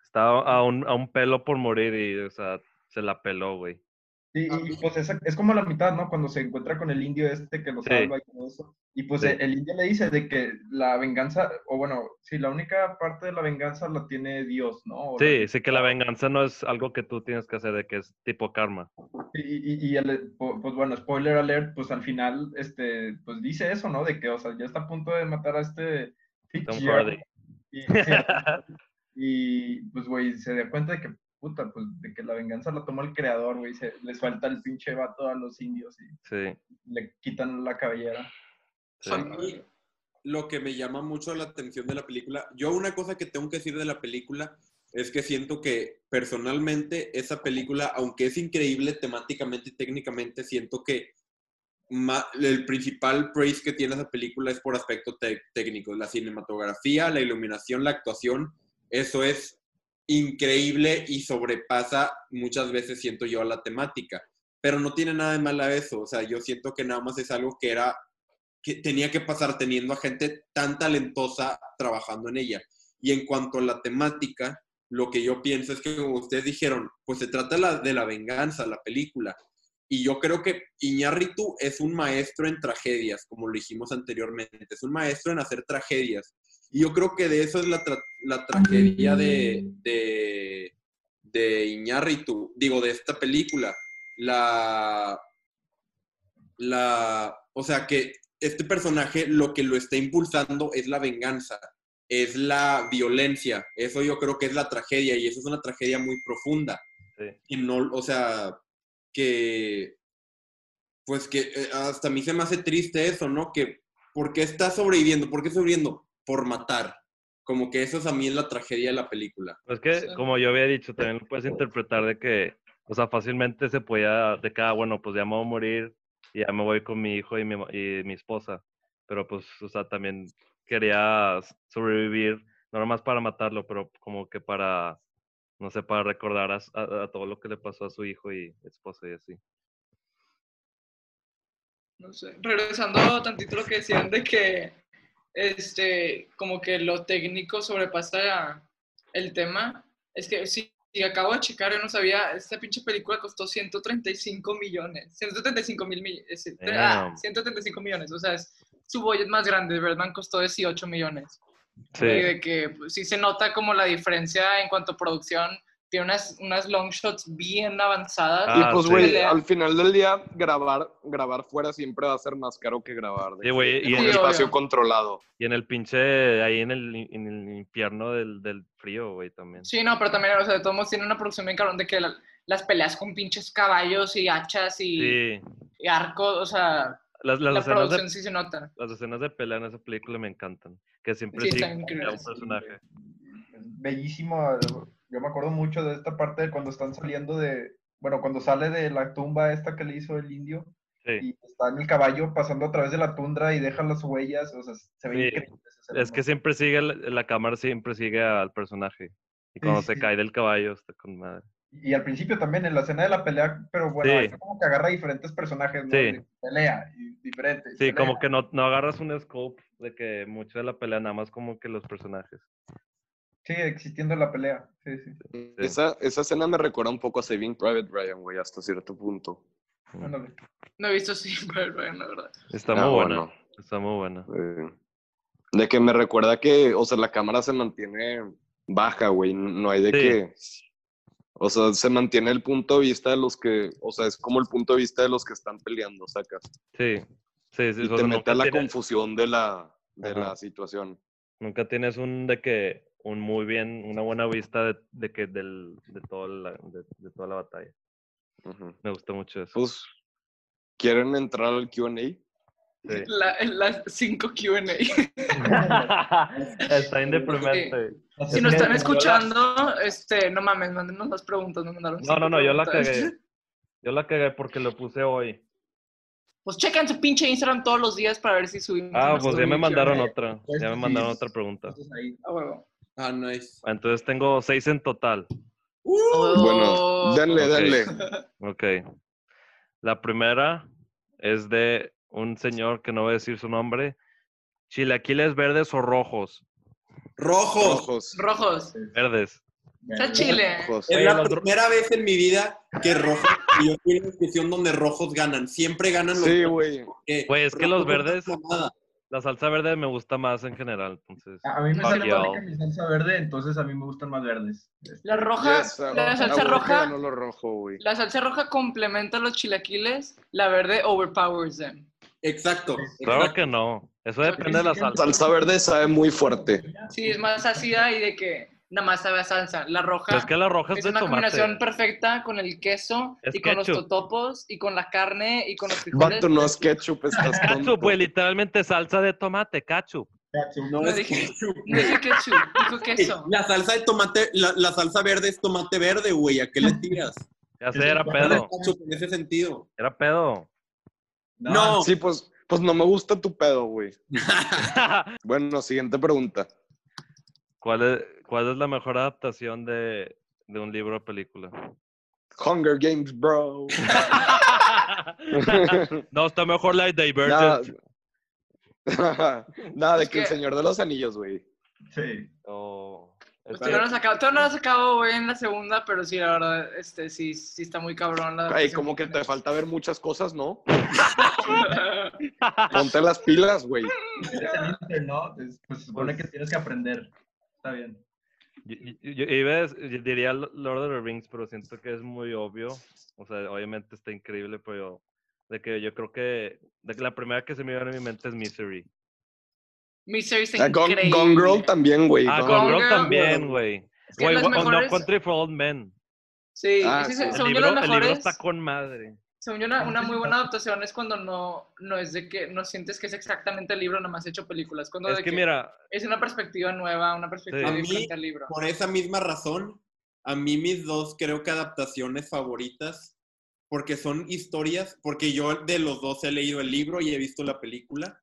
estaba a un, a un pelo por morir y, o sea, se la peló, güey. Sí, y, y, pues es, es como la mitad, ¿no? Cuando se encuentra con el indio este que lo Sí. salva y todo eso. Y pues Sí. el, el indio le dice de que la venganza, o bueno, sí, la única parte de la venganza la tiene Dios, ¿no? O la Sí, que- sí que la venganza no es algo que tú tienes que hacer, de que es tipo karma. Y, y, y el- po- pues bueno, spoiler alert, pues al final, este, pues dice eso, ¿no? De que, o sea, ya está a punto de matar a este Tom. Hardy. Y, sí, y, pues, güey, se da cuenta de que, puta, pues, de que la venganza la tomó el creador, güey, se les falta el pinche vato a los indios y Sí, le quitan la cabellera. sí. A mí, lo que me llama mucho la atención de la película, yo una cosa que tengo que decir de la película es que siento que personalmente esa película, aunque es increíble temáticamente y técnicamente, siento que ma- el principal praise que tiene esa película es por aspectos te- técnicos, la cinematografía, la iluminación, la actuación, eso es increíble y sobrepasa muchas veces, siento yo, la temática. Pero no tiene nada de mala eso, o sea, yo siento que nada más es algo que era que tenía que pasar teniendo a gente tan talentosa trabajando en ella. Y en cuanto a la temática, lo que yo pienso es que, como ustedes dijeron, pues se trata la- de la venganza, la película. Y yo creo que Iñárritu es un maestro en tragedias, como lo dijimos anteriormente. Es un maestro en hacer tragedias. Y yo creo que de eso es la, tra- la tragedia de, de, de Iñárritu, digo, de esta película. La, la, o sea que este personaje lo que lo está impulsando es la venganza. es la violencia. Eso yo creo que es la tragedia y eso es una tragedia muy profunda. Sí. Y no, o sea, que, pues que eh, hasta a mí se me hace triste eso, ¿no? Que, ¿por qué está sobreviviendo? ¿Por qué sobreviviendo? Por matar. Como que eso es a mí es la tragedia de la película. Pues que, Sí. como yo había dicho, también lo puedes interpretar de que, o sea, fácilmente se podía, de que, ah, bueno, pues ya me voy a morir y ya me voy con mi hijo y mi, y mi esposa. Pero pues, o sea, también quería sobrevivir, no nomás para matarlo, pero como que para, no sé, para recordar a, s- a- a todo lo que le pasó a su hijo y esposa y así. No sé. Regresando tantito a lo que decían de que este, como que lo técnico sobrepasa el tema. Es que sí, sí, acabo de checar, yo no sabía, esta pinche película costó 135 millones. 135 mil millones. Ah, Damn. 135 millones. O sea, es, su budget más grande, Birdman costó 18 millones. Sí, Y de que pues, sí se nota como la diferencia en cuanto a producción. Tiene unas, unas long shots bien avanzadas. Ah, y pues, sí. güey, Pelea. al final del día, grabar, grabar fuera siempre va a ser más caro que grabar de Sí, güey, que y en un Sí, espacio obvio. controlado. y en el pinche, ahí en el, en el infierno del, del frío, güey, también. Sí, no, pero también, o sea, de todos modos tiene una producción bien cabrón de que la- las peleas con pinches caballos y hachas y, Sí, y arcos, o sea, las, las la escenas de producción sí se nota. Las escenas de pelea en esa película me encantan. Que siempre Sí, sí, están increíbles. un personaje. Es bellísimo. Yo me acuerdo mucho de esta parte de cuando están saliendo de, bueno, cuando sale de la tumba esta que le hizo el indio Sí. y está en el caballo pasando a través de la tundra y deja las huellas, o sea, se ve Sí. increíble. Es que siempre sigue, la, la cámara siempre sigue al personaje. Y cuando se cae del caballo está con madre. Y al principio también, en la escena de la pelea, pero bueno, como que agarra diferentes personajes, ¿no? De pelea y diferentes. Sí, como que no, no agarras un scope de que mucho de la pelea, nada más como que los personajes. Sigue existiendo la pelea, sí, sí. Sí. Esa, esa escena me recuerda un poco a Saving Private Ryan, güey, hasta cierto punto. Mm. Ándale. No he visto sí, pero bueno, la verdad. Está Ah, muy buena. bueno. Está muy buena. Eh, de que me recuerda que, o sea, la cámara se mantiene baja, güey. No hay de Sí. que. O sea, se mantiene el punto de vista de los que. O sea, es como el punto de vista de los que están peleando, sacas. Sí. Sí, sí. Y te mete a la tiene- confusión de la, de Ajá. la situación. nunca tienes un de que un muy bien, una buena vista de, de que del, de, toda la, de, de toda la batalla. Me gusta mucho eso. Pues, ¿quieren entrar al QA? Sí. La, las 5 Q&A. Está indeprimente. Si nos están escuchando, este, no mames, mándenos las preguntas. mandaron No, no, no, yo la cagué. Yo la cagué porque lo puse hoy. Pues chequen su pinche Instagram todos los días para ver si subimos. Ah, pues ya me mandaron otra. Pues Ya me sí. mandaron otra pregunta. Entonces ahí. Ah, nice. Entonces tengo seis en total. Bueno, Oh. denle, Ok. denle. Ok. La primera es de un señor que no voy a decir su nombre. Chilaquiles verdes o rojos. Rojos. Ojos. Rojos. Verdes. Está chile. Es la primera vez en mi vida que rojos, y yo en una discusión donde rojos ganan. Siempre ganan los Sí, rojos. güey. Güey, es que los rojos no verdes-. La salsa verde me gusta más en general, entonces. A mí me sale más mi salsa verde, entonces a mí me gustan más verdes. Este, La roja, Yes, la salsa roja, ganó lo rojo, güey. la salsa roja complementa los chilaquiles, la verde overpowers them. Exacto. Claro exacto. que no. Eso depende de la salsa. Salsa verde sabe muy fuerte. Sí, es más ácida y de que nada más sabe a salsa. La roja Pero es que la roja es es de una tomate. combinación perfecta con el queso Es y con los totopos y con la carne y con los frijoles. Vato, no es ketchup, estás tonto. Ketchup, güey, literalmente salsa de tomate, ketchup. No, No es dije- ketchup. No dije ketchup, dijo queso. La salsa de tomate, la, la salsa verde es tomate verde, güey. ¿A qué le tiras? Ya sé, era No pedo. ketchup en ese sentido. Era pedo. No. Sí, pues, pues no me gusta tu pedo, güey. Bueno, siguiente pregunta. ¿Cuál es, ¿Cuál es la mejor adaptación de, de un libro o película? Hunger Games, bro. no, está mejor la de Divergent. Nada, de Es que el Señor de los Anillos, güey. Sí. O- Pues no las acabo, todavía no las acabo, güey, en la segunda, pero sí, la verdad, este, sí, sí está muy cabrón la Ay, como que te falta ver muchas cosas, ¿no? Ponte las pilas, güey. ¿no? Es- Pues se supone que tienes que aprender. Está bien. Yo, yo- yo iba a dec- yo diría Lord of the Rings, pero siento que es muy obvio. O sea, obviamente está increíble, pero de que yo creo que, de que la primera que se me viene a mi mente es Misery. Mystery está Ah, Gone, increíble. Gone Girl también, güey. Ah, Gone Girl Girl, también, güey. Es que Güey, No mejores- Country for Old Men. Sí, Ah, sí, sí. sí, El libro, las el libro mejores, está con madre. Según yo una, una muy buena adaptación es cuando no, no es de que no sientes que es exactamente el libro, nomás hecho películas. Cuando Es de que mira, es una perspectiva nueva, una perspectiva Sí. Diferente al libro. Por esa misma razón, a mí mis dos creo que adaptaciones favoritas, porque son historias, porque yo de los dos he leído el libro y he visto la película,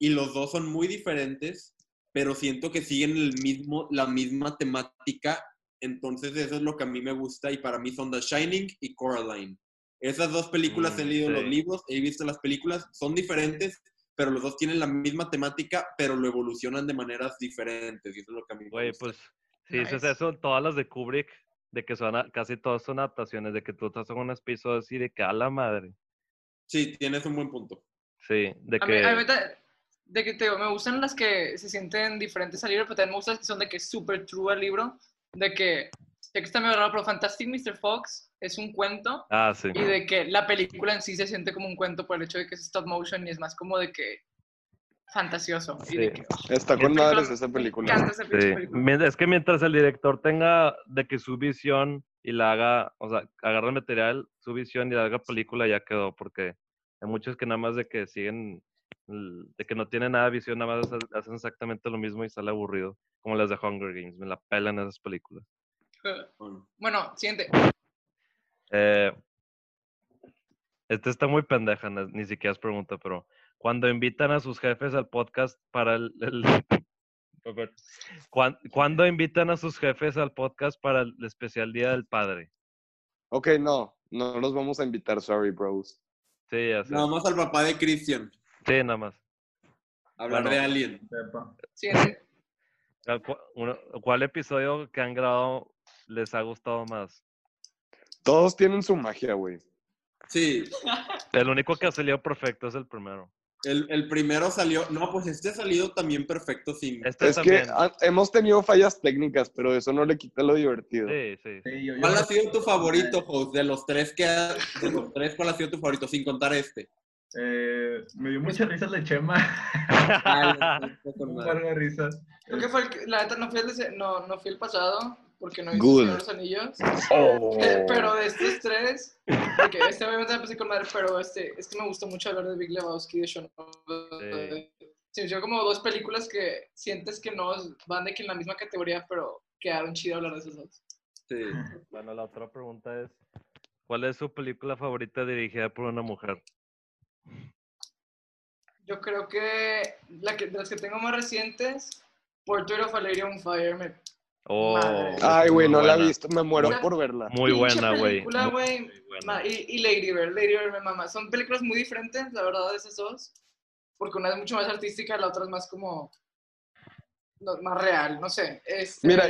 y los dos son muy diferentes, pero siento que siguen el mismo, la misma temática, entonces eso es lo que a mí me gusta, y para mí son The Shining y Coraline. Esas dos películas Mm, he leído los sí. libros, he visto las películas, son diferentes, pero los dos tienen la misma temática, pero lo evolucionan de maneras diferentes, y eso es lo que a mí me güey, pues, si dices Nice. eso, todas las de Kubrick, de que son, a- casi todas son adaptaciones, de que tú estás en un episodio así de que a la madre. Sí, tienes un buen punto. Sí, de A mí, que... a mí ta- de que te digo, me gustan las que se sienten diferentes al libro, pero también me gustan las que son de que super true al libro, de que, sé que está medio raro, pero Fantastic Mr. Fox es un cuento Ah, sí. y de que la película en sí se siente como un cuento por el hecho de que es stop motion y es más como de que fantasioso. Y de Sí. que, Está oh, con película- madres esa película. esa Sí, es que mientras el director tenga de que su visión y la haga, o sea, agarra el material, su visión y la haga película, ya quedó, porque hay muchos que nada más de que siguen, de que no tienen nada de visión, nada más ha- hacen exactamente lo mismo y sale aburrido, como las de Hunger Games, me la pelan esas películas. Bueno, Bueno, siguiente. Eh, este está muy pendeja, ni siquiera es pregunta, pero cuando invitan a sus jefes al podcast para el... el- A ver, ¿cuán- ¿Cuándo invitan a sus jefes al podcast para el especial Día del Padre? Ok, no, no los vamos a invitar, sorry, bros. Sí, ya sé. nada más al papá de Christian. Sí, nada más. Hablar Bueno. de. Ah, cu- uno- ¿Cuál episodio que han grabado les ha gustado más? Todos tienen su magia, güey. Sí, El único que ha salido perfecto es el primero. el, el primero salió. No, pues este ha salido también perfecto sin. Este Es que también. ah, hemos tenido fallas técnicas, pero eso no le quita lo divertido. Sí, sí. Sí, yo- yo ¿Cuál ha sido tu favorito, Jose? De los tres que ha- de los tres, ¿cuál ha sido tu favorito? Sin contar este. Eh, me dio mucha risa el de Chema. Un madre. par de risas. Creo que fue el, que- la neta no fui el, de- no, no fui el pasado porque no de los Anillos. Oh. Eh, Pero de estos tres, porque este obviamente me empecé con madre, pero este, es que me gustó mucho hablar de Big Lebowski, de Sean. Se me hicieron como dos películas que sientes que no van de que en la misma categoría, pero quedaron chido hablar de esas dos. Sí. Bueno, la otra pregunta es, ¿cuál es su película favorita dirigida por una mujer? Yo creo que, la que de las que tengo más recientes, Portrait of a Lady on Fire, me Oh. Ay, güey, no la he buena. visto, me muero Una por verla. Muy pinche buena, güey. buena. Y, y Lady Bird, Lady Bird me mama. Son películas muy diferentes, la verdad, de esas dos. Porque una es mucho más artística, la otra es más como. no, más real, no sé. Este, Mira,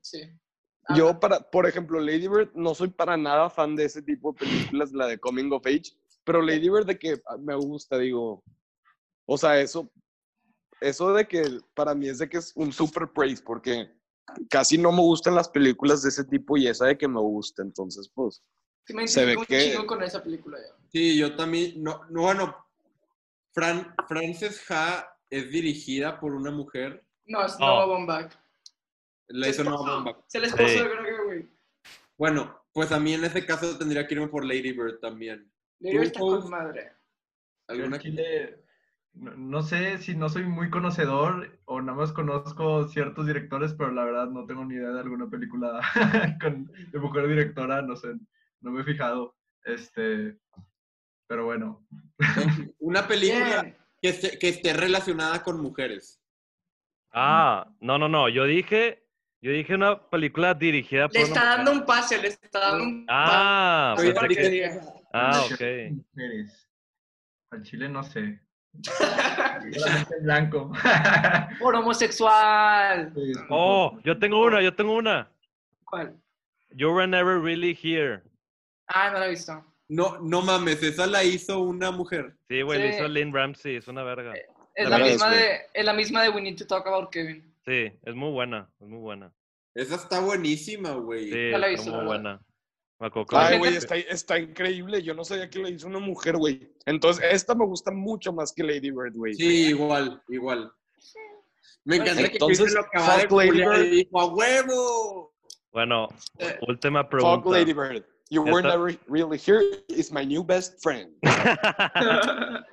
sí. Yo, para, por ejemplo, Lady Bird, no soy para nada fan de ese tipo de películas, la de Coming of Age, pero Lady Bird de que ah, me gusta, digo, o sea, eso, eso de que para mí es de que es un super praise, porque casi no me gustan las películas de ese tipo y esa de que me gusta, entonces, pues, Sí me se ve que- con esa película. ya. Sí, yo también. No, no bueno. Fran, Frances Ha es dirigida por una mujer. No, es No. Noah Baumbach. La hizo Noah. Baumbach. Es el esposo Sí. de Greg, güey. Bueno, pues a mí en ese caso tendría que irme por Lady Bird también. Lady Bird está con madre. ¿Alguna Chile, no, sé si no soy muy conocedor o nada más conozco ciertos directores, pero la verdad no tengo ni idea de alguna película con, de mujer directora, no sé, no me he fijado. Este, pero bueno. Una película que esté, que esté relacionada con mujeres. Ah, no, no, no. Yo dije, yo dije una película dirigida por Le una está mujer. dando un pase, le está dando un Ah, pase Oye, para pensé que que- diga. ah, ok. Mujeres. Al Chile no sé. En blanco. Por homosexual. Sí, Oh, yo tengo una, yo tengo una. ¿Cuál? You were never really here. Ah, no la he visto. No, no mames, esa la hizo una mujer. Sí, güey, Sí. hizo Lynn Ramsey, es una verga. Es La la, es, misma de, es la misma de We Need to Talk About Kevin. Sí, es muy buena, es muy buena. Esa está buenísima, güey. Sí, No la he está visto, muy la verdad. buena. Que- La ay, güey, está, está increíble, yo no sabía que lo hizo una mujer, güey. Entonces, esta me gusta mucho más que Lady Bird, güey. Sí, igual, igual. Me encanta que Entonces, Cristian lo acaba de fuck Lady Bird. dijo, ¡a huevo! Bueno, Eh, última Fuck pregunta. Lady Bird. You were Esta- never really here. Is my new best friend.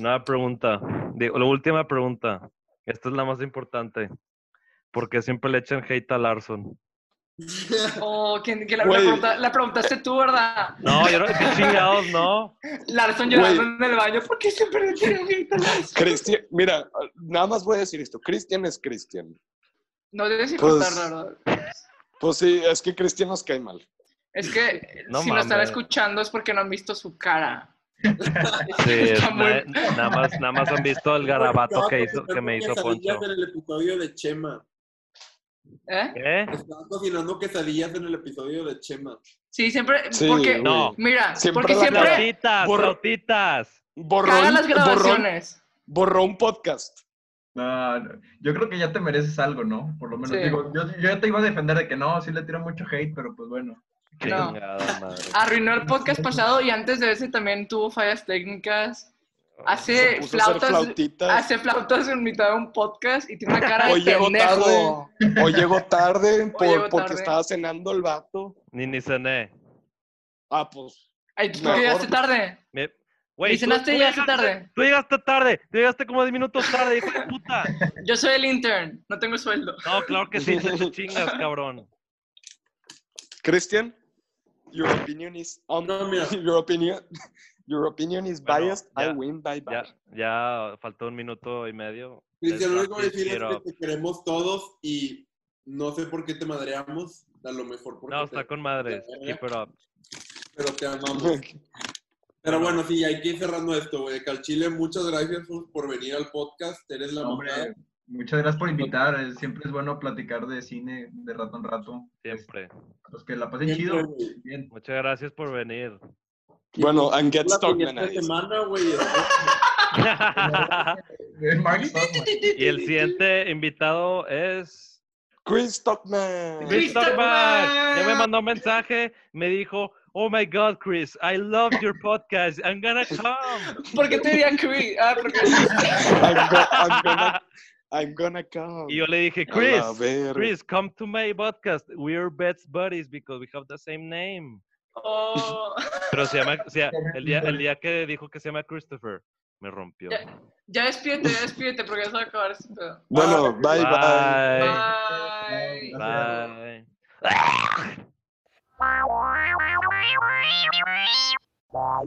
Nueva pregunta. La última pregunta. Esta es la más importante. Porque siempre le echan hate a Larson. Oh, ¿quién, quién la, pregunta- la preguntaste tú, ¿verdad? No, yo no, qué chingados, no. Larson llorando en el baño. ¿Por qué siempre le tiran? Cristian, mira, nada más voy a decir esto. Cristian es Cristian. No debes Pues- importar, la verdad. Pues sí, es que Cristian nos cae mal. Es que No si lo están mames. escuchando es porque no han visto su cara. Sí, es- Está muy- na- nada, más, nada más han visto el garabato que, hizo, que me hizo Poncho. en el episodio de Chema. ¿Eh? ¿Qué? Estaban cocinando quesadillas en el episodio de Chema. Sí, siempre. Sí, porque. No. mira, Siempre porque siempre Flautitas, Borra- flautitas. Borró, caga las borró, grabaciones. borró un podcast. No, no, yo creo que ya te mereces algo, ¿no? Por lo menos Sí. digo, yo, yo ya te iba a defender de que no, sí le tiro mucho hate, pero pues bueno. No. Chingada madre. Arruinó el podcast pasado y antes de ese también tuvo fallas técnicas. Hace flautas, flautitas. hace flautas en mitad de un podcast y tiene una cara de Hoy pendejo. O llegó tarde por- porque tarde. estaba cenando el vato. Ni ni cené. Ah, pues. Ay, ¿tú llegaste tarde? Me- ¿Y cenaste tú y llegaste llegaste- tarde? Tú llegaste tarde. Tú llegaste como 10 minutos tarde, hijo de puta. Yo soy el intern, no tengo sueldo. No, claro que sí, te chingas, cabrón. Christian, your opinion is No, mira. your opinion your opinion is Bueno, biased. I ya- win by Ya, bias. ya faltó un minuto y medio. Cristian, lo único que decir es que te queremos todos y no sé por qué te madreamos. A lo mejor porque No, te- está con madres. te- Keep it up. pero te amamos. Pero bueno, sí, hay que ir cerrando esto, güey. Calchile, muchas gracias por- venir al podcast. Eres la Hombre, muchas gracias por invitar. eh, Siempre es bueno platicar de cine de rato en rato. Siempre. Pues que la pasen Siempre, chido. Bien. Muchas gracias por venir. Bueno, and get semana, güey. Mark Stockman. y el siguiente invitado es Chris Stockman. Chris Stockman. Ya me mandó un mensaje, me dijo, oh my God, Chris, I love your podcast. I'm gonna come. ¿Por qué te dirían Chris? Ah, porque I'm, go- I'm gonna, I'm gonna come. Y yo le dije, Chris. Chris, come to my podcast. We're best buddies because we have the same name. Oh. Pero se llama, el día, el día que dijo que se llama Christopher, me rompió. Ya, ya despídete, ya despídete, porque ya se va a acabar este. Bueno. Bye. Bye. bye. bye.